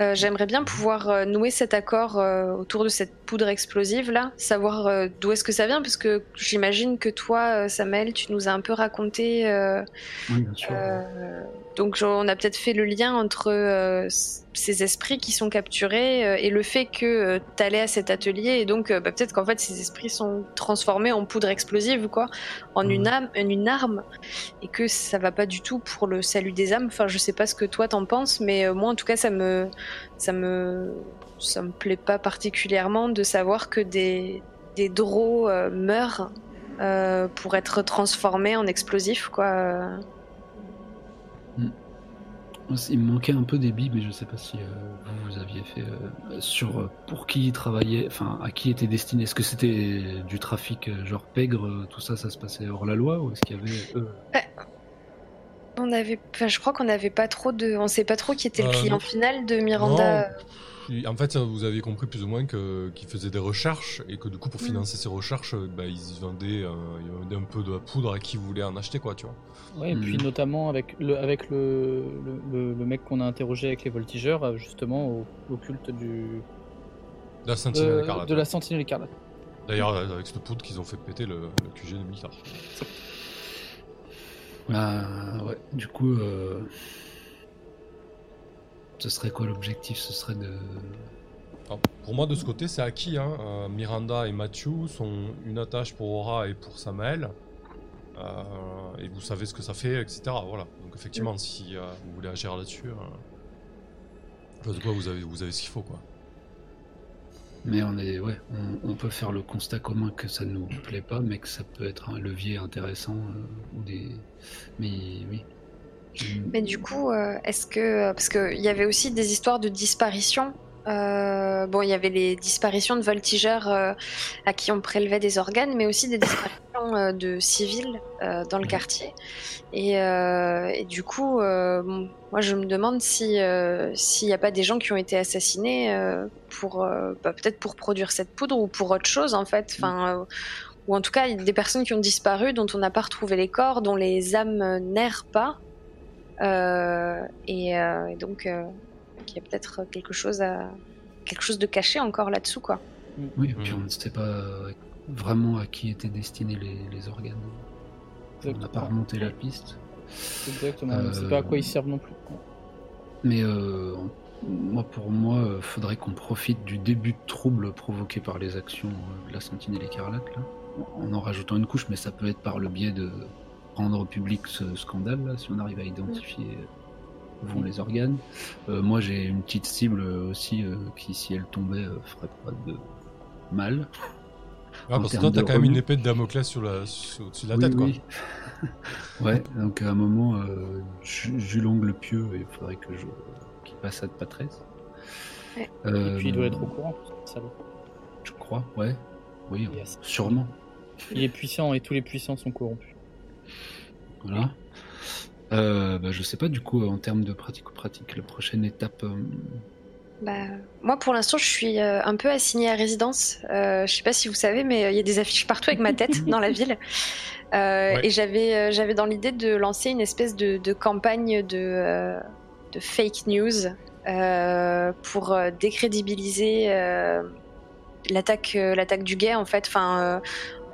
Euh, j'aimerais bien pouvoir nouer cet accord autour de cette poudre explosive là, savoir d'où est-ce que ça vient, parce que j'imagine que toi, Samuel, tu nous as un peu raconté. oui, bien sûr. Donc on a peut-être fait le lien entre ces esprits qui sont capturés euh, et le fait que euh, tu allais à cet atelier et donc euh, bah, peut-être qu'en fait ces esprits sont transformés en poudre explosive quoi, en une âme, en une arme et que ça va pas du tout pour le salut des âmes. Enfin, je sais pas ce que toi t'en penses, mais moi en tout cas ça me ça me ça me plaît pas particulièrement de savoir que des des drôles meurent pour être transformés en explosifs quoi. Il me manquait un peu des billes, mais je sais pas si euh, vous, aviez fait euh, sur euh, pour qui il travaillait, enfin à qui était destiné. Est-ce que c'était du trafic genre pègre, tout ça, ça se passait hors la loi, ou est-ce qu'il y avait On avait, je crois qu'on n'avait pas trop de, on sait pas trop qui était le client final de Miranda. En fait, vous avez compris plus ou moins qu'ils faisaient des recherches et que du coup, pour mm. financer ces recherches, bah, ils, vendaient, un peu de la poudre à qui voulait en acheter, quoi, tu vois. Ouais, et puis mm. notamment avec le, avec le, le, le mec qu'on a interrogé avec les voltigeurs, euh, justement au, au culte du. De la sentinelle euh, écarlate. De la sentinelle écarlate. D'ailleurs, avec cette poudre qu'ils ont fait péter le, QG de Miltar. Ah, ouais, du coup. Euh... Ce serait quoi l'objectif? Ce serait de. pour moi, de ce côté, c'est acquis. Hein. Euh, Miranda et Matthew sont une attache pour Aura et pour Samael. Euh, et vous savez ce que ça fait, etc. Voilà. Donc effectivement, si euh, vous voulez agir là-dessus, euh, quoi, vous avez, vous avez ce qu'il faut, quoi. Mais on est, ouais, on, peut faire le constat commun que ça ne nous plaît pas, mais que ça peut être un levier intéressant ou des, mais oui. Mais du coup, est-ce que parce qu'il y avait aussi des histoires de disparition euh, bon, il y avait les disparitions de voltigeurs euh, à qui on prélevait des organes, mais aussi des disparitions euh, de civils dans le quartier. Et, du coup, moi, je me demande si s'il n'y a pas des gens qui ont été assassinés pour bah, peut-être pour produire cette poudre ou pour autre chose en fait. Enfin, ou en tout cas, des personnes qui ont disparu, dont on n'a pas retrouvé les corps, dont les âmes n'errent pas. Euh, et, euh, et donc, euh, il y a peut-être quelque chose à quelque chose de caché encore là-dessous, quoi. Oui, et puis Mhm. on ne sait pas vraiment à qui étaient destinés les, les organes. On n'a pas remonté la piste. Exactement, on ne sait pas à quoi ils servent non plus. Mais euh, moi, pour moi, euh, faudrait qu'on profite du début de trouble provoqué par les actions euh, de la Sentinelle écarlate, là, en en rajoutant une couche, mais ça peut être par le biais de rendre public ce scandale, là, si on arrive à identifier euh, où vont les organes. Euh, moi, j'ai une petite cible euh, aussi euh, qui, si elle tombait, euh, ferait pas de mal. Ah, parce que toi, t'as quand même une épée de Damoclès sur la, sur- au-dessus de la Oui, tête, quoi. oui. [LAUGHS] ouais, donc à un moment, euh, Ju- Jules Ongle Pieux, il faudrait que je qu'il passe à de patresse. Ouais. Euh, Et puis il doit être au courant, salaud. Je crois, ouais. Oui, Yes. sûrement. Il est puissant et tous les puissants sont corrompus. Voilà. Euh, bah, je sais pas, du coup, en termes de pratique-pratique, la prochaine étape. euh, Bah, moi, pour l'instant, je suis euh, un peu assignée à résidence. Euh, je sais pas si vous savez, mais euh, il y a des affiches partout avec ma tête [LAUGHS] dans la ville. Euh, Ouais. Et j'avais, euh, j'avais dans l'idée de lancer une espèce de, de campagne de, euh, de fake news euh, pour euh, décrédibiliser euh, l'attaque, euh, l'attaque du gay, en fait. Enfin, euh,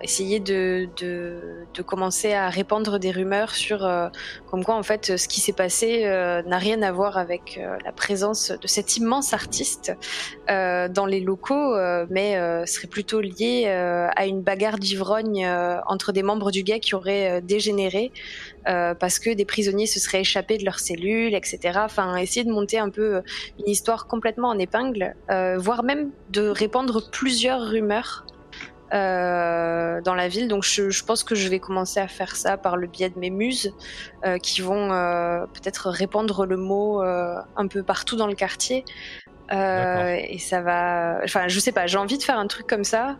essayer de, de, de commencer à répandre des rumeurs sur euh, comme quoi en fait ce qui s'est passé euh, n'a rien à voir avec euh, la présence de cet immense artiste dans les locaux, mais serait plutôt lié à une bagarre d'ivrogne euh, entre des membres du GAY qui auraient dégénéré parce que des prisonniers se seraient échappés de leurs cellules, etc. Enfin, essayer de monter un peu une histoire complètement en épingle, voire même de répandre plusieurs rumeurs euh, dans la ville. Donc je, je pense que je vais commencer à faire ça par le biais de mes muses euh, qui vont euh, peut-être répandre le mot un peu partout dans le quartier. Et ça va. Enfin, je sais pas. J'ai envie de faire un truc comme ça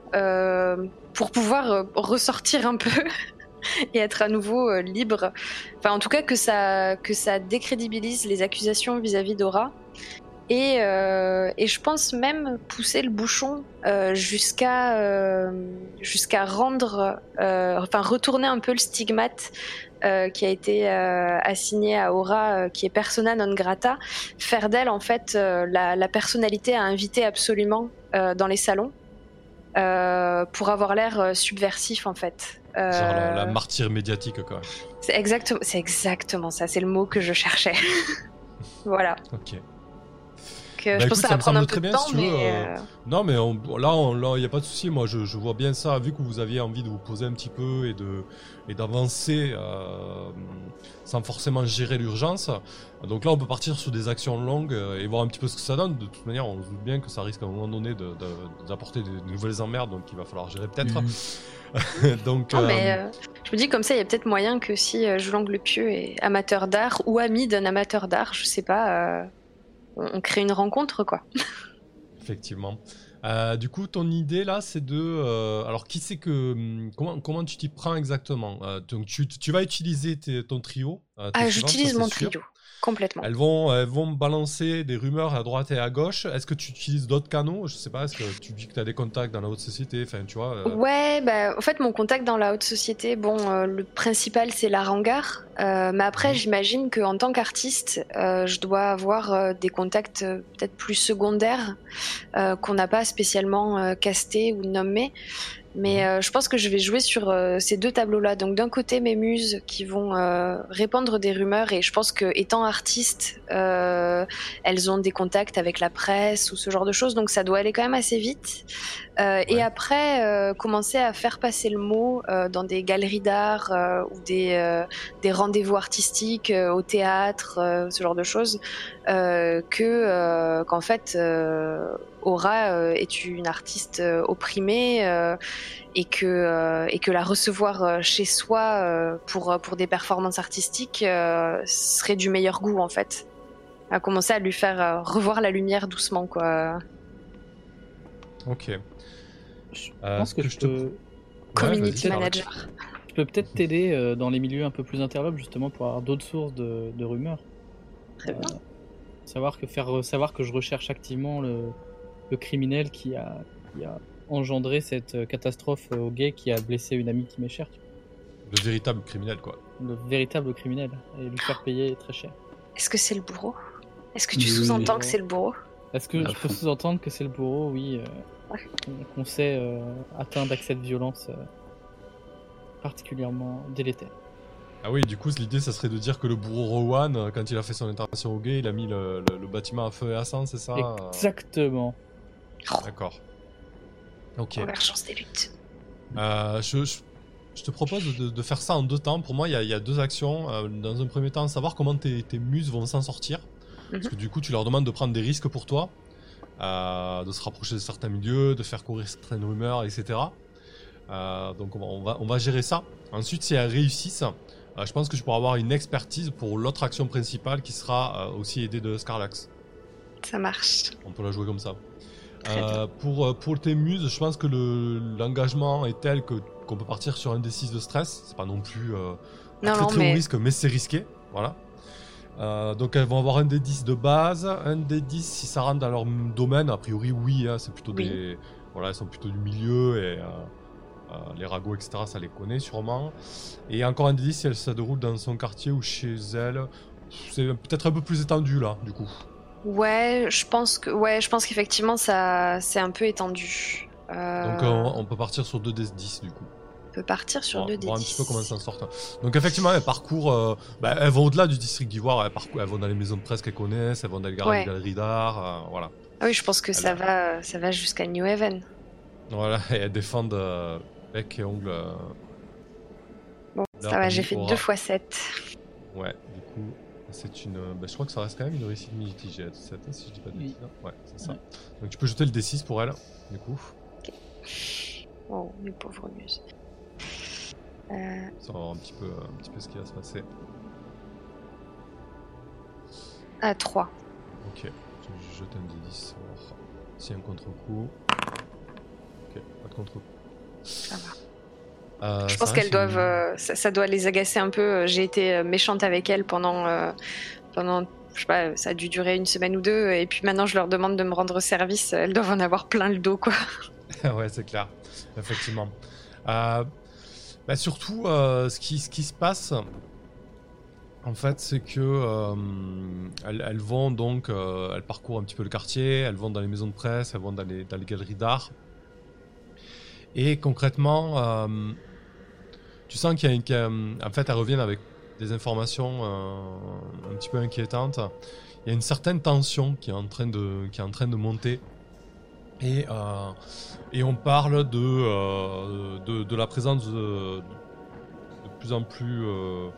pour pouvoir ressortir un peu [LAUGHS] et être à nouveau libre. Enfin, en tout cas, que ça que ça décrédibilise les accusations vis-à-vis d'Aura. Et, euh, et je pense même pousser le bouchon euh, jusqu'à euh, jusqu'à rendre, enfin retourner un peu le stigmate euh, qui a été euh, assigné à Aura, euh, qui est persona non grata, faire d'elle en fait la, la personnalité à inviter absolument dans les salons pour avoir l'air subversif en fait. Genre la, la martyre médiatique, quoi. c'est exactement, c'est exactement ça. C'est le mot que je cherchais. [LAUGHS] voilà. Ok. Que Bah, je écoute, pense que ça ça va prendre un peu très de temps, si mais euh, euh, Non, mais on- là, on- là, il n'y a pas de souci. Moi, je, je vois bien ça. Vu que vous aviez envie de vous poser un petit peu et de et d'avancer euh, sans forcément gérer l'urgence. Donc là, on peut partir sur des actions longues euh, et voir un petit peu ce que ça donne. De toute manière, on se doute bien que ça risque à un moment donné de- de- d'apporter des, nouvelles emmerdes, donc il va falloir gérer peut-être. Mhm. [LAUGHS] donc, Non, euh, mais euh, je me dis comme ça, il y a peut-être moyen que si euh, Joulang le Pieux est amateur d'art ou ami d'un amateur d'art, je sais pas, euh, on, on crée une rencontre quoi. Effectivement. Euh, du coup, ton idée là, c'est de. euh, alors, qui c'est que. hum, Comment, comment tu t'y prends exactement? Euh, Donc, tu, tu vas utiliser tes- ton trio. Ah, j'utilise mon sûr. trio complètement. Elles vont, elles vont balancer des rumeurs à droite et à gauche. Est-ce que tu utilises d'autres canaux? Je sais pas. Est-ce que tu dis que tu as des contacts dans la haute société? Enfin, tu vois. euh, Ouais, bah, en fait, mon contact dans la haute société, bon, euh, le principal c'est la hangar, euh, mais après, j'imagine qu'en tant qu'artiste, euh, je dois avoir euh, des contacts euh, peut-être plus secondaires euh, qu'on n'a pas spécialement euh, castés ou nommés. Mais euh, je pense que je vais jouer sur euh, ces deux tableaux-là. Donc d'un côté mes muses qui vont euh, répandre des rumeurs et je pense que étant artiste, euh, elles ont des contacts avec la presse ou ce genre de choses. Donc ça doit aller quand même assez vite. Euh, Et après euh, commencer à faire passer le mot euh, dans des galeries d'art ou des, des rendez-vous artistiques au théâtre, ce genre de choses, que qu'en fait Aura est une artiste opprimée euh, et que euh, et que la recevoir chez soi euh, pour pour des performances artistiques serait du meilleur goût en fait. À commencer à lui faire revoir la lumière doucement quoi. Ok. Je Euh, pense que, que je je te- peux, Community manager. je peux peut-être t'aider euh, dans les milieux un peu plus interlopes justement pour avoir d'autres sources de, de rumeurs. Très bien. Euh, savoir que faire savoir que je recherche activement le, le criminel qui a, qui a engendré cette catastrophe au gay qui a blessé une amie qui m'est chère. Le véritable criminel, quoi. le véritable criminel et lui faire payer très cher. Est-ce que c'est le bourreau? Est-ce que tu Oui. sous-entends que c'est le bourreau? Est-ce que je peux fond. sous-entendre que c'est le bourreau, oui, euh. Qu'on- sait euh, atteint d'accès de violence euh, particulièrement délétère Ah oui, du coup, l'idée, ça serait de dire que le bourreau Rowan, euh, quand il a fait son intervention au gay, il a mis le, le- le bâtiment à feu et à sang, c'est ça Exactement. D'accord. Ok. Convergence des luttes. Euh, je, je- je te propose de, de faire ça en deux temps. Pour moi, il y a, il y a deux actions. Euh, dans un premier temps, savoir comment tes, tes muses vont s'en sortir. Parce Mhm. que du coup, tu leur demandes de prendre des risques pour toi, euh, de se rapprocher de certains milieux, de faire courir certaines rumeurs, etc. Euh, donc on va, on, va, on va gérer ça. Ensuite, si elles réussissent, euh, je pense que je pourrai avoir une expertise pour l'autre action principale qui sera euh, aussi aidée de Scarlax. Ça marche. On peut la jouer comme ça. Euh, pour, pour tes muses, je pense que le- l'engagement est tel que qu'on peut partir sur un des 6 de stress. C'est pas non plus euh, un très non, très risque, mais c'est risqué. Voilà. Euh, donc elles vont avoir un des 10 de base, un des 10 si ça rentre dans leur domaine. A priori, oui, hein, c'est plutôt Oui. des. Voilà, elles sont plutôt du milieu et. euh, euh, les ragots, etc., ça les connaît sûrement. Et encore un des 10 si elle se déroule dans son quartier ou chez elle. C'est peut-être un peu plus étendu là, du coup. Ouais, je pense que ouais, je pense qu'effectivement ça c'est un peu étendu. Donc on, on peut partir sur 2 des 10 du coup. On peut partir sur deux des voir un petit peu 10. comment elles s'en sortent. Donc effectivement, elles parcourent, euh, bah, elles vont au-delà du district d'Ivoire, elles, parcourent- elles vont dans les maisons de presse qu'elles connaissent, elles vont dans les galeries, Ouais. galeries d'art, euh, voilà. Ah oui, je pense que ça va ça va jusqu'à New Haven. Voilà, [LAUGHS] et elles défendent euh, bec et ongles. euh, Bon, ça va, j'ai fait aura. 2 fois 7. Ouais, du coup, c'est une. bah, je crois que ça reste quand même une réussite mitigée à 17, hein, si je dis pas de Oui. bêtises. hein. Ouais, c'est ça. Ouais. Donc tu peux jeter le D6 pour elle, du coup. Oh, mes pauvres muses. Euh, Ça va voir un petit peu, un petit peu ce qui va se passer. à 3. Ok, je jette un D10 pour voir s'il y a un contre-coup. Ok, pas de contre-coup. Ça va. Euh, Je pense qu'elles doivent, euh, ça, ça doit les agacer un peu. Euh, J'ai été euh, méchante avec elles pendant, euh, pendant, je sais pas, ça a dû durer une semaine ou deux. Et puis maintenant, je leur demande de me rendre service. Elles doivent en avoir plein le dos, quoi. [LAUGHS] ouais, c'est clair, effectivement. Euh, bah, surtout, euh, ce, qui, se passe, en fait, c'est que euh, vont donc, euh, elles parcourent un petit peu le quartier, elles vont dans les maisons de presse, elles vont dans les, galeries d'art. Et concrètement, euh, tu sens qu'il y a, une- a, en fait, elles reviennent avec des informations euh, un petit peu inquiétantes. Il y a une certaine tension qui est en train de monter. Et, euh, et on parle de, euh, de, de la présence de, plus en plus euh,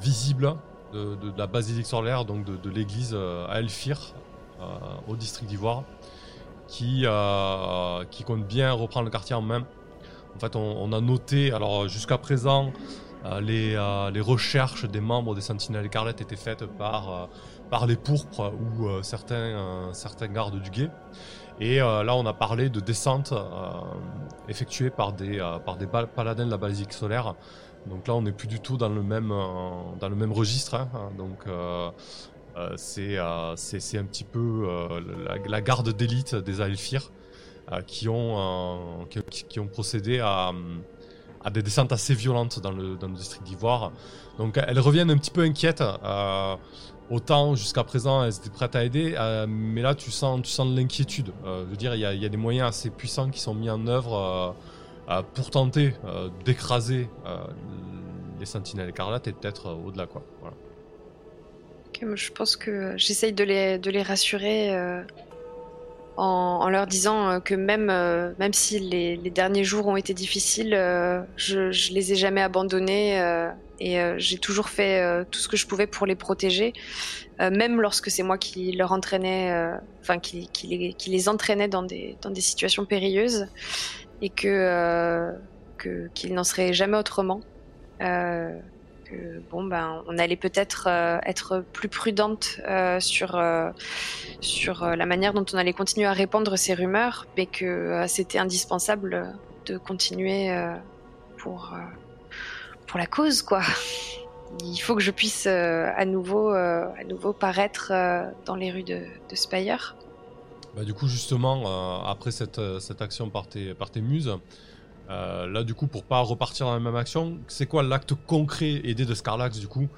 visible de, de- la basilique solaire, donc de, l'église à Elfir, au district d'Ivoire, qui, qui compte bien reprendre le quartier en main. En fait, on, a noté, alors jusqu'à présent, les, les recherches des membres des Sentinelles Écarlates étaient faites par, par les pourpres ou certains, certains gardes du guet. Et euh, là, on a parlé de descentes euh, effectuées par des, euh, par des paladins de la basilique solaire. Donc là, on n'est plus du tout dans le même, dans le même registre. hein. Donc c'est un petit peu la, garde d'élite des Aelfir euh, qui, ont, qui, ont procédé à, à des descentes assez violentes dans le, dans le district d'Ivoire. Donc elles reviennent un petit peu inquiètes. Autant jusqu'à présent elles étaient prêtes à aider, euh, mais là tu sens, tu sens de l'inquiétude. Euh, je veux dire, il y a, des moyens assez puissants qui sont mis en œuvre euh, pour tenter d'écraser les sentinelles écarlates et peut-être au-delà quoi. Voilà. Moi, je pense que j'essaye de les, rassurer en, leur disant que même, même si les, derniers jours ont été difficiles, je, je les ai jamais abandonnés et euh, j'ai toujours fait euh, tout ce que je pouvais pour les protéger, euh, même lorsque c'est moi qui leur entraînais, enfin qui, les, qui entraînais dans des, situations périlleuses et que qu'ils n'en seraient jamais autrement. Que bon ben on allait peut-être être plus prudente sur sur la manière dont on allait continuer à répandre ces rumeurs, mais que c'était indispensable de continuer pour pour la cause quoi. Il faut que je puisse euh, à nouveau euh, à nouveau paraître euh, dans les rues de, Spire. Bah, du coup, justement, après cette, action par tes, par tes muses, là, du coup, pour pas repartir dans la même action, c'est quoi l'acte concret aidé de Scarlax, du coup,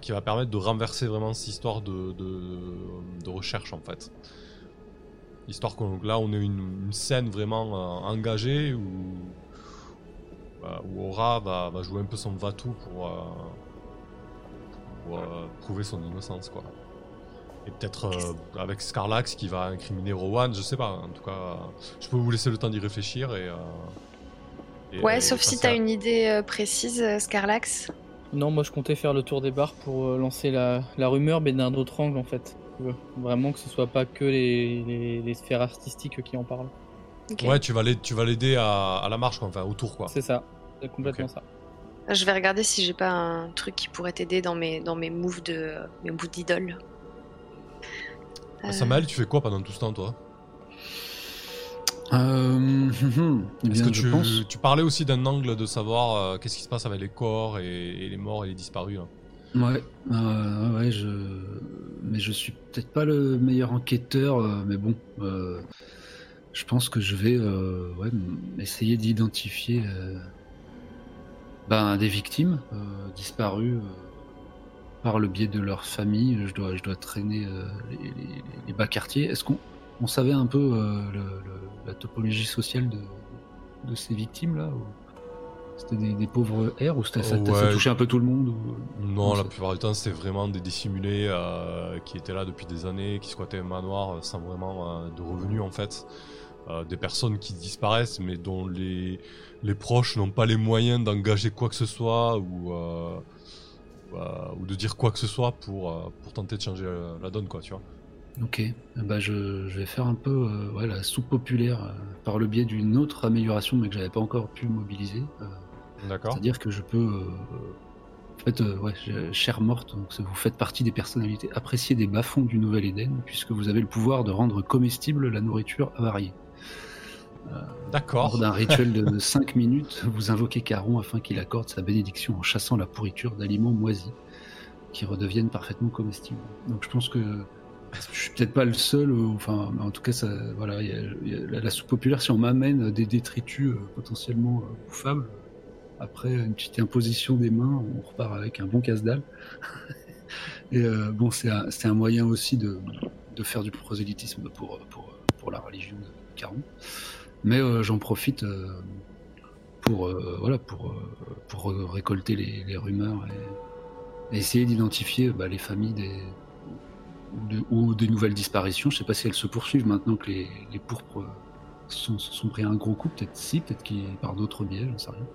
qui va permettre de renverser vraiment cette histoire de, de, recherche, en fait? Histoire que là, on ait une, scène vraiment engagée où, où Aura va, va jouer un peu son va-tout pour, euh, pour, euh, prouver son innocence, quoi. Et peut-être euh, avec Scarlax qui va incriminer Rowan, je sais pas. En tout cas, je peux vous laisser le temps d'y réfléchir et. euh, et- Ouais, et sauf si à- t'as une idée précise, Scarlax. Non, moi je comptais faire le tour des bars pour lancer la, la rumeur, mais d'un autre angle en fait. Vraiment que ce soit pas que les, les, les sphères artistiques qui en parlent. Ouais, tu vas l'aider, tu vas l'aider à, à la marche, quoi, enfin autour, quoi. C'est ça, c'est complètement ça. Je vais regarder si j'ai pas un truc qui pourrait t'aider dans mes, dans mes moves de mes moves d'idole. Euh, Samuel, tu fais quoi pendant tout ce temps, toi? Euh, eh Est-ce que tu, pense. tu parlais aussi d'un angle de savoir euh, qu'est-ce qui se passe avec les corps et, et les morts et les disparus là. Ouais, euh, ouais, je. Mais je suis peut-être pas le meilleur enquêteur, euh, mais bon. euh, Je pense que je vais euh, ouais, essayer d'identifier euh, ben, des victimes euh, disparues euh, par le biais de leur famille. Je dois, je dois traîner euh, les, les- les bas quartiers. Est-ce qu'on on savait un peu le- le- la topologie sociale de, de ces victimes-là ou C'était des, des pauvres airs ou ça, ouais. touchait un peu tout le monde ou... Non, la plupart du temps, c'était vraiment des dissimulés euh, qui étaient là depuis des années, qui squattaient un manoir sans vraiment euh, de revenus en fait. Euh, des personnes qui disparaissent mais dont les, les proches n'ont pas les moyens d'engager quoi que ce soit ou, euh, ou, euh, ou de dire quoi que ce soit pour, pour tenter de changer la donne, quoi, tu vois. Ok, bah je, je vais faire un peu euh, ouais, la soupe populaire euh, par le biais d'une autre amélioration, mais que j'avais pas encore pu mobiliser. euh, D'accord C'est-à-dire que je peux, en fait, ouais, chère morte, donc vous faites partie des personnalités appréciées des bas-fonds du Nouvel Éden, puisque vous avez le pouvoir de rendre comestible la nourriture avariée. Lors D'accord. d'un rituel de [LAUGHS] 5 minutes, vous invoquez Caron afin qu'il accorde sa bénédiction en chassant la pourriture d'aliments moisis qui redeviennent parfaitement comestibles. Donc je pense que je suis peut-être pas le seul, ou- enfin, en tout cas, voilà, la, soupe populaire, si on m'amène des détritus euh, potentiellement euh, bouffables, après une petite imposition des mains, on repart avec un bon casse-dalle. [LAUGHS] Et euh, bon, c'est un, moyen aussi de, faire du prosélytisme pour, pour, pour la religion de Caron. Mais euh, j'en profite euh, pour, euh, voilà, pour, euh, pour récolter les, les rumeurs et, et essayer d'identifier bah, les familles des, de- ou des nouvelles disparitions. Je sais pas si elles se poursuivent maintenant que les, les pourpres sont, se sont pris un gros coup. Peut-être si, peut-être qu'ils par d'autres biais, j'en sais rien.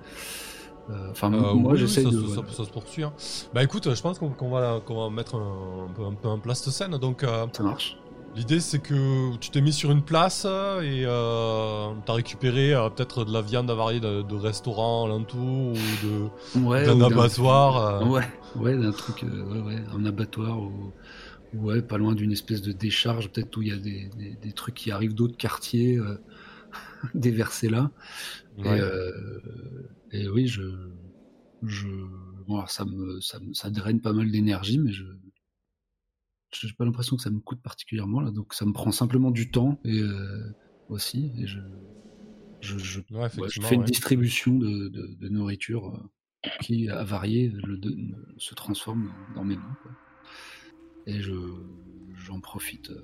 Enfin, Euh, moi oui, j'essaie ça, de. ça- ça se poursuit. hein. Bah écoute, je pense qu'on qu'on va, qu'on va mettre un, un peu, un peu place de scène. Donc euh, Ça marche. L'idée c'est que tu t'es mis sur une place et euh, t'as récupéré euh, peut-être de la viande avariée de, de restaurants alentour ou de Ouais, d'un abattoir. euh. Ouais, ouais, d'un truc, euh, ouais, ouais, un abattoir ou ouais, pas loin d'une espèce de décharge, peut-être où il y a des, des, des trucs qui arrivent d'autres quartiers [LAUGHS] déversés là. Ouais. Et, et oui, je, je, bon, alors ça me, ça me, ça draine pas mal d'énergie, mais je, j'ai pas l'impression que ça me coûte particulièrement là, donc ça me prend simplement du temps et euh, aussi, et je, je, je Ouais, Ouais, je effectivement. fais une ouais. distribution de, de- de nourriture euh, qui, à varier, le, de- se transforme dans mes mains. quoi. Et je, j'en profite euh,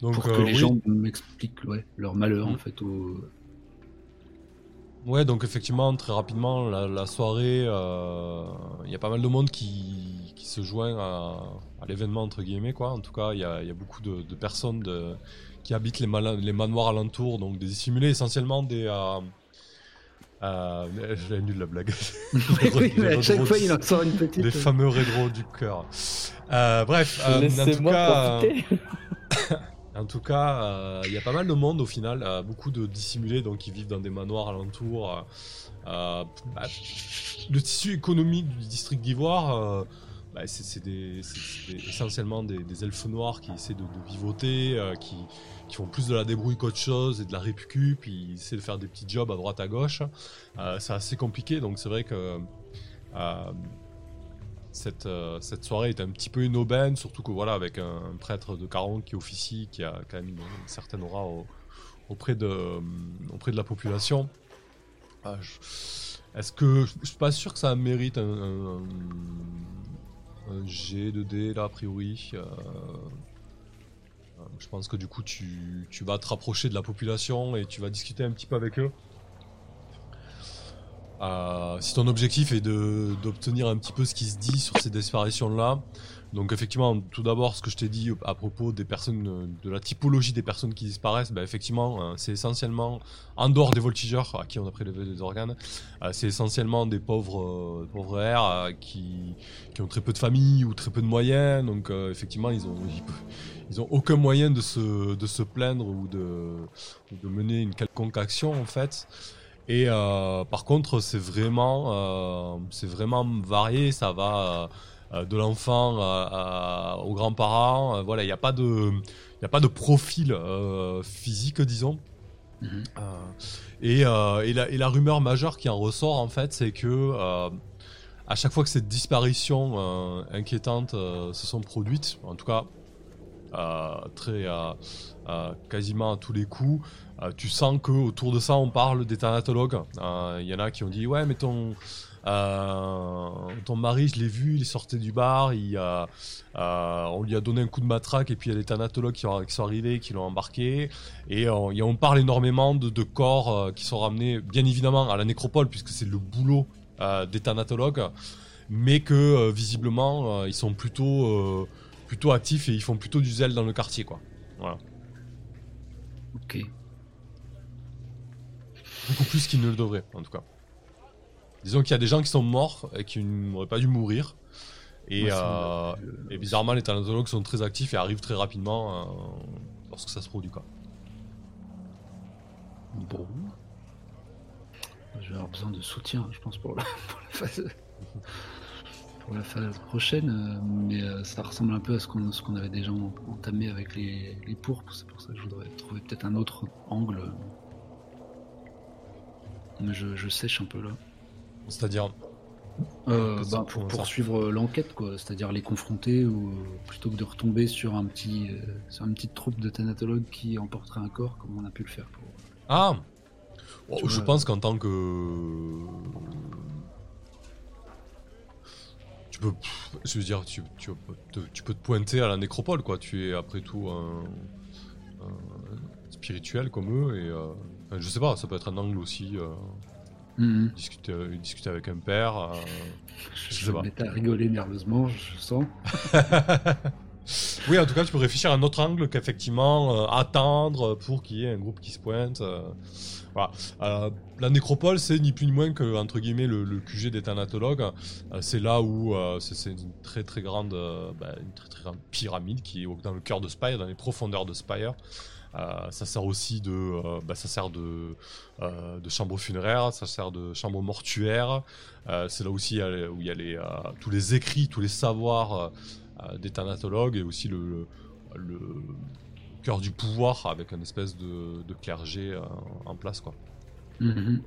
Donc, pour euh, que les oui. gens m'expliquent leur malheur en fait. Au... Ouais, donc effectivement, très rapidement, la, la soirée, euh, il y a pas mal de monde qui, qui se joint à, à l'événement, entre guillemets, quoi. En tout cas, il y a, il y a beaucoup de, de personnes de- qui habitent les, les manoirs alentours, donc des dissimulés, essentiellement des... Euh, euh, J'avais nul la blague. [LAUGHS] oui, mais à chaque fois il en sort une petite. Les fameux rédros du cœur. Euh, bref, euh, en tout cas... [LAUGHS] En tout cas, euh, il y a pas mal de monde au final, euh, beaucoup de dissimulés donc qui vivent dans des manoirs alentours. euh, bah, le tissu économique du district d'Ivoire, bah, c'est essentiellement des, elfes noirs qui essaient de, vivoter, qui, font plus de la débrouille qu'autre chose et de la répucu, puis ils essaient de faire des petits jobs à droite à gauche. C'est assez compliqué, donc c'est vrai que cette, euh, cette soirée est un petit peu une aubaine, surtout que voilà, avec un, prêtre de Caron qui officie, qui a quand même une, certaine aura au- auprès de, auprès de la population. Ah, est-ce que je suis pas sûr que ça mérite un, un, un G de D là a priori. Euh, je pense que du coup tu, tu, vas te rapprocher de la population et tu vas discuter un petit peu avec eux. Euh, si ton objectif est d'obtenir un petit peu ce qui se dit sur ces disparitions là, donc effectivement, tout d'abord, ce que je t'ai dit à propos des personnes, de la typologie des personnes qui disparaissent, ben effectivement, euh, c'est essentiellement, en dehors des voltigeurs à qui on a prélevé des organes, euh, c'est essentiellement des pauvres, pauvres airs qui, qui ont très peu de famille ou très peu de moyens. Donc effectivement, ils ont, ils, ont aucun moyen de se, de se plaindre ou de, de mener une quelconque action en fait. Et par contre, c'est vraiment, c'est vraiment varié. Ça va euh, de l'enfant aux grands-parents. Euh, voilà, il n'y a pas de, il a pas de profil euh, physique, disons. Mhm. Et, la, rumeur majeure qui en ressort en fait, c'est que à chaque fois que ces disparitions inquiétantes se sont produites, en tout cas très quasiment à tous les coups, tu sens que autour de ça on parle des thanatologues. Il y en a qui ont dit ouais mais ton euh, ton mari, je l'ai vu, il sorti du bar, il euh, on lui a donné un coup de matraque et puis il y a des thanatologues qui, sont arrivés, qui l'ont embarqué. Et on, parle énormément de, corps euh, qui sont ramenés, bien évidemment, à la nécropole, puisque c'est le boulot des thanatologues, mais que visiblement, ils sont plutôt, plutôt actifs et ils font plutôt du zèle dans le quartier, quoi. Voilà. Ok. Beaucoup plus qu'ils ne le devraient, en tout cas. Disons qu'il y a des gens qui sont morts et qui n'auraient pas dû mourir. Et, euh, et bizarrement, les thanatologues sont très actifs et arrivent très rapidement euh, lorsque ça se produit. Quoi. Bon. Je vais avoir besoin de soutien, je pense, pour la, phase, [LAUGHS] pour la phase prochaine. Euh, mais ça ressemble un peu à ce qu'on qu'on avait déjà entamé avec les, les pourpres. C'est pour ça que je voudrais trouver peut-être un autre angle. Mais je, je sèche un peu là. C'est-à-dire euh, bah, pour poursuivre l'enquête, quoi. C'est-à-dire les confronter ou plutôt que de retomber sur un petit, euh, sur une petite troupe de thanatologues qui emporterait un corps, comme on a pu le faire pour. Ah. Oh, je pense qu'en tant que tu peux, je veux dire, tu, tu, tu, peux te pointer à la nécropole, quoi. Tu es après tout un, spirituel comme eux et euh, je sais pas, ça peut être un angle aussi. Mhm. Discuter, discuter, avec un père. Euh, je, vais mettre à rigoler nerveusement, je sens. [LAUGHS] oui, en tout cas, tu peux réfléchir à un autre angle qu'effectivement euh, attendre pour qu'il y ait un groupe qui se pointe. Euh, voilà. la nécropole, c'est ni plus ni moins que entre guillemets le, QG des thanatologues. c'est là où c'est une très très grande, bah, une très très grande pyramide qui est dans le cœur de Spire, dans les profondeurs de Spire. Euh, ça sert aussi de, euh, bah, ça sert euh, de chambre funéraire, ça sert de chambre mortuaire. c'est là aussi où il y a tous les écrits, tous les savoirs des thanatologues et aussi le, cœur du pouvoir avec une espèce de, clergé en place, quoi. Mm-hmm.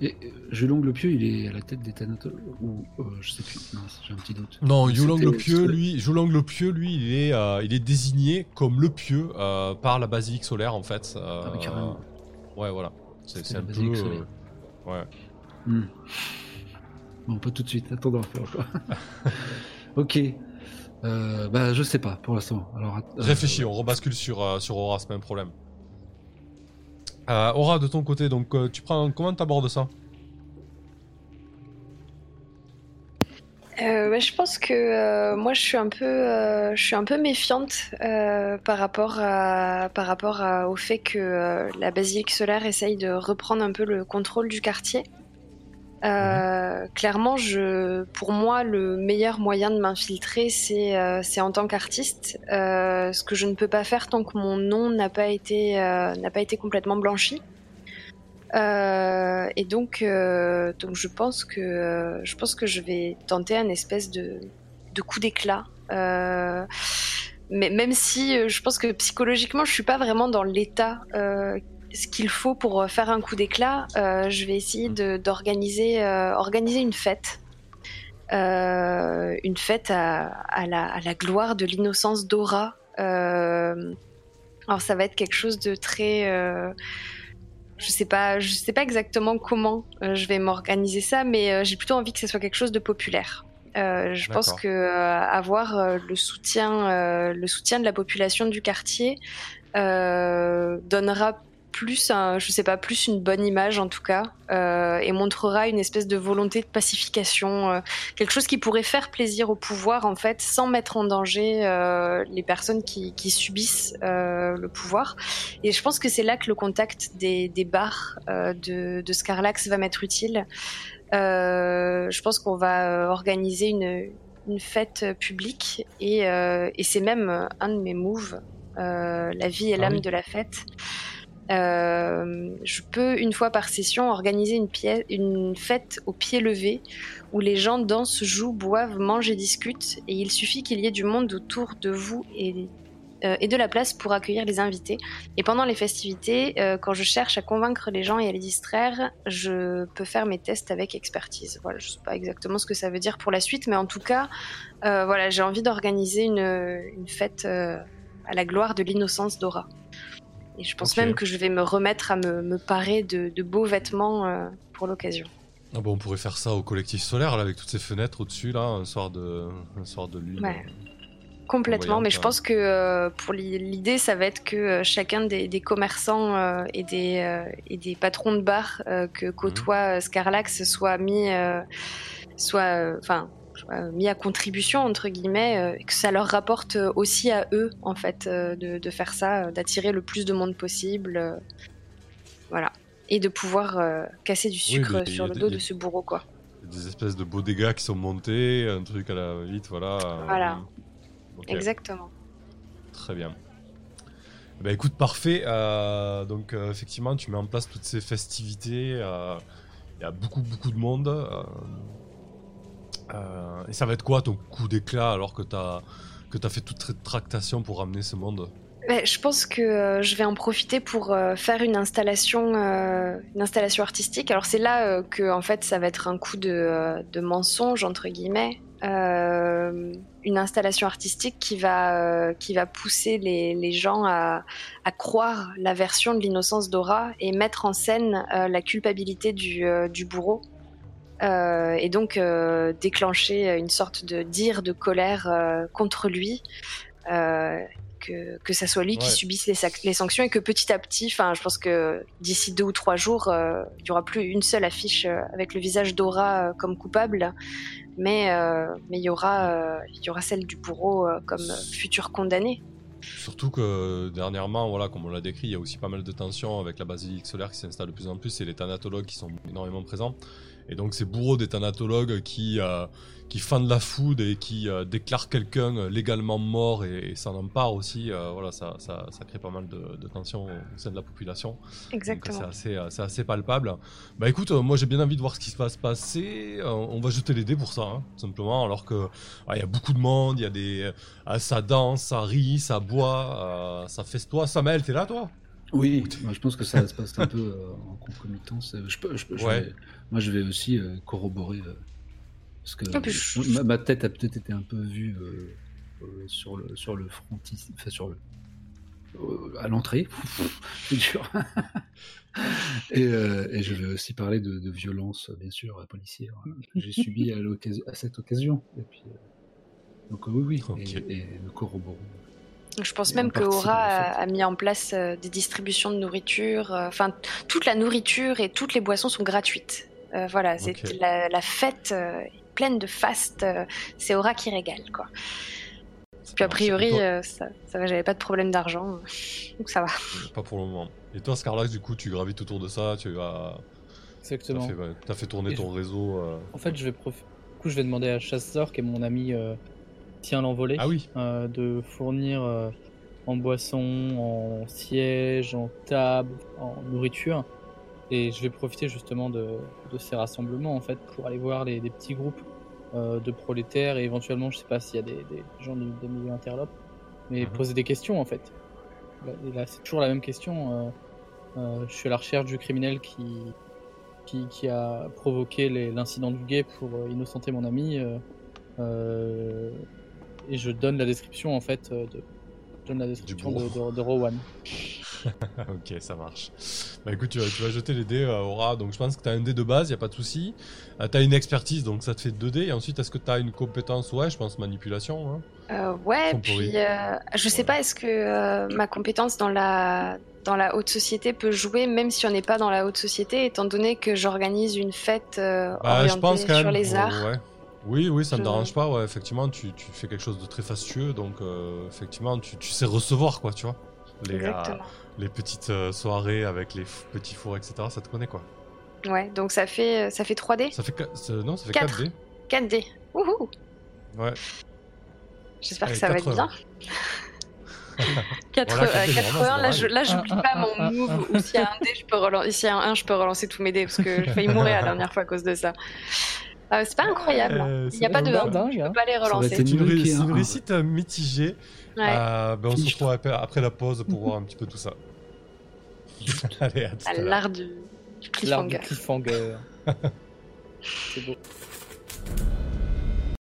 Et Julong le Pieux, il est à la tête des Thanatologues Ou euh, je sais plus, j'ai un petit doute. Non, Yulong le Pieux, lui, le Pieux, lui, il est, euh, il est désigné comme le Pieux euh, par la basilique solaire en fait. ah, mais carrément. Ouais, voilà. C'est un peu. ouais. Hmm. Bon, pas tout de suite, attendons [LAUGHS] ok. bah, je sais pas pour l'instant. Alors, Réfléchis, on rebascule sur, sur Aura, c'est pas un problème. Euh, Aura, de ton côté, donc euh, tu prends comment t'abordes ça? Euh, je pense que moi je suis un peu, un peu méfiante par rapport, par rapport au fait que la basilique solaire essaye de reprendre un peu le contrôle du quartier. Euh, clairement, je, pour moi, le meilleur moyen de m'infiltrer, c'est euh, en tant qu'artiste. Euh, ce que je ne peux pas faire tant que mon nom n'a pas été n'a pas été complètement blanchi. et donc, donc je pense que je pense que je vais tenter un espèce de, de coup d'éclat. mais même si je pense que psychologiquement, je suis pas vraiment dans l'état ce qu'il faut pour euh, faire un coup d'éclat, euh, je vais essayer d'organiser euh, organiser une fête. une fête à, la, gloire de l'innocence d'Aura. Alors ça va être quelque chose de très je sais pas, je sais pas exactement comment je vais m'organiser ça, mais j'ai plutôt envie que ce soit quelque chose de populaire. Je pense que avoir le soutien, le soutien de la population du quartier euh, donnera plus, un, je sais pas, plus une bonne image en tout cas, euh, et montrera une espèce de volonté de pacification, euh, quelque chose qui pourrait faire plaisir au pouvoir en fait, sans mettre en danger euh, les personnes qui, qui subissent euh, le pouvoir. Et je pense que c'est là que le contact des, des bars euh, de, de Scarlax va m'être utile. Euh, je pense qu'on va organiser une, une fête publique et, euh, et c'est même un de mes moves, euh, la vie et Ah l'âme oui. de la fête. Euh, je peux une fois par session organiser une, fête au pied levé où les gens dansent, jouent, boivent, mangent et discutent et il suffit qu'il y ait du monde autour de vous et euh, de la place pour accueillir les invités. Et pendant les festivités, euh, quand je cherche à convaincre les gens et à les distraire, je peux faire mes tests avec expertise. Voilà, je sais pas exactement ce que ça veut dire pour la suite, mais en tout cas, voilà, j'ai envie d'organiser une, une fête à la gloire de l'innocence d'Aura. Et je pense même que je vais me remettre à me, me parer de, de beaux vêtements euh, pour l'occasion. Ah bon, on pourrait faire ça au collectif solaire, là, avec toutes ces fenêtres au-dessus, là, un soir de, un soir de lune. Ouais. Complètement, mais je pense que euh, pour l'i- l'idée, ça va être que euh, chacun des, des commerçants euh, et, des, et des patrons de bar euh, que côtoie euh, Scarlax soit mis, soit, enfin, mis à contribution entre guillemets, euh, que ça leur rapporte euh, aussi à eux en fait euh, de, de faire ça, euh, d'attirer le plus de monde possible, euh, voilà, et de pouvoir euh, casser du sucre sur le dos de ce bourreau quoi. Des espèces de beaux dégâts qui sont montés, un truc à la vite, voilà. Voilà. Exactement. Très bien. Bah écoute, parfait. Euh, donc euh, effectivement, tu mets en place toutes ces festivités. euh, Il y a beaucoup, beaucoup de monde. Euh, et ça va être quoi ton coup d'éclat alors que tu as, que as fait toute cette tractation pour ramener ce monde? Ouais, je pense que euh, je vais en profiter pour euh, faire une installation, une installation artistique. Alors c'est là que en fait ça va être un coup de, de mensonge entre guillemets, une installation artistique qui va qui va pousser les, les gens à, à croire la version de l'innocence d'Aura et mettre en scène la culpabilité du, du bourreau. Euh, et donc euh, déclencher une sorte de dire de colère euh, contre lui. Que, que ça soit lui qui subisse les, sanctions et que petit à petit, enfin, je pense que d'ici deux ou trois jours, il y aura plus une seule affiche avec le visage d'Aura comme coupable, mais mais il y aura il y aura celle du bourreau comme futur condamné. Surtout que dernièrement, voilà, comme on l'a décrit, il y a aussi pas mal de tensions avec la basilique solaire qui s'installe de plus en plus et les thanatologues qui sont énormément présents. Et donc ces bourreaux des thanatologues qui, euh, qui fendent la foudre et qui euh, déclarent quelqu'un légalement mort et, et s'en emparent aussi, euh, voilà, ça, ça, ça crée pas mal de, de tensions au sein de la population. Exactement. c'est assez, euh, c'est assez palpable. Bah écoute, euh, moi j'ai bien envie de voir ce qui va se passer. Euh, on va jeter les dés pour ça, hein, tout simplement. Alors que ah, il y a beaucoup de monde, il y a des, ah, ça danse, ça rit, ça boit, euh, ça festoie. Samuel, t'es là toi? Oui, moi, je pense que ça va se passer un peu euh, en concomitance. Euh, Je peux, je je Ouais. Moi, je vais aussi euh, corroborer. euh, parce que Ah, je- ma, ma tête a peut-être été un peu vue euh, euh, sur le sur le frontis, enfin sur le euh, à l'entrée. [LAUGHS] C'est dur. [LAUGHS] et, euh, et je vais aussi parler de, de violence, bien sûr, policière euh, que j'ai subi à, l'occasion- à cette occasion. Et puis, euh, donc oui, oui, et, et nous corroborons. Je pense Et même que Aura a, mis en place des distributions de nourriture. Enfin, toute la nourriture et toutes les boissons sont gratuites. Euh, voilà, c'est la, la fête euh, pleine de faste. euh, c'est Aura qui régale, quoi. Puis a priori, toi- euh, ça, ça va, j'avais pas de problème d'argent, donc ça va. Pas pour le moment. Et toi, Scarlax, du coup, tu gravites autour de ça, tu as, t'as Exactement. fait, ouais, t'as fait tourner Et ton réseau. euh. En fait, je vais prof- du coup, je vais demander à Chasseur, qui est mon ami euh, tient l'envolée, Ah oui. euh, de fournir euh, en boisson, en siège, en table, en nourriture. Et je vais profiter justement de, de ces rassemblements en fait pour aller voir les, des petits groupes euh, de prolétaires et éventuellement, je sais pas s'il y a des, des gens du, des milieux interlopes, mais Mhm. poser des questions en fait. Là, et là, c'est toujours la même question. euh, euh, je suis à la recherche du criminel qui, qui, qui a provoqué les- l'incident du guet pour innocenter mon ami. euh, et je donne la description en fait de, donne la destruction de, de, de Rowan. [LAUGHS] ok, ça marche. Bah écoute, tu vas, tu vas jeter les dés, euh, Aura. Donc je pense que t'as un dé de base, y a pas de souci. Euh, t'as une expertise, donc ça te fait 2 dés. Et ensuite, est-ce que t'as une compétence? Ouais, je pense manipulation. Hein. Euh, ouais, puis euh, je sais pas, est-ce que euh, ma compétence dans la dans la haute société peut jouer même si on n'est pas dans la haute société, étant donné que j'organise une fête euh, Bah, orientée je pense sur même. les arts? ouais. Oui, oui, ça me Je- dérange pas. Ouais, effectivement, tu, tu fais quelque chose de très fastueux, donc euh, effectivement, tu, tu sais recevoir, quoi, tu vois. Les, euh, Exactement. les petites euh, soirées avec les petits fours, etc. Ça te connaît, quoi. Ouais, donc ça fait ça fait 3D, Ça fait non, ça fait Quatre. 4 dés. 4D. Wouhou Ouais. J'espère que ça va être 80. bien. 4, [LAUGHS] Voilà, quatre dés, 80, vraiment, là je là j'oublie pas mon move ou s'il y a un dé, je peux relancer s'il y a un 1, je peux relancer tous mes dés parce que j'ai failli mourir la dernière fois à cause de ça. Euh, c'est pas incroyable. Euh, Il n'y a pas de dingue, je peux pas les relancer. C'est une, ré une, hein. réussite euh, mitigée. Ouais. Euh, ben on se retrouve après, la pause pour voir un petit peu tout ça. [LAUGHS] Allez, à tout à l'art du. L'art du cliffhanger. [LAUGHS] c'est beau.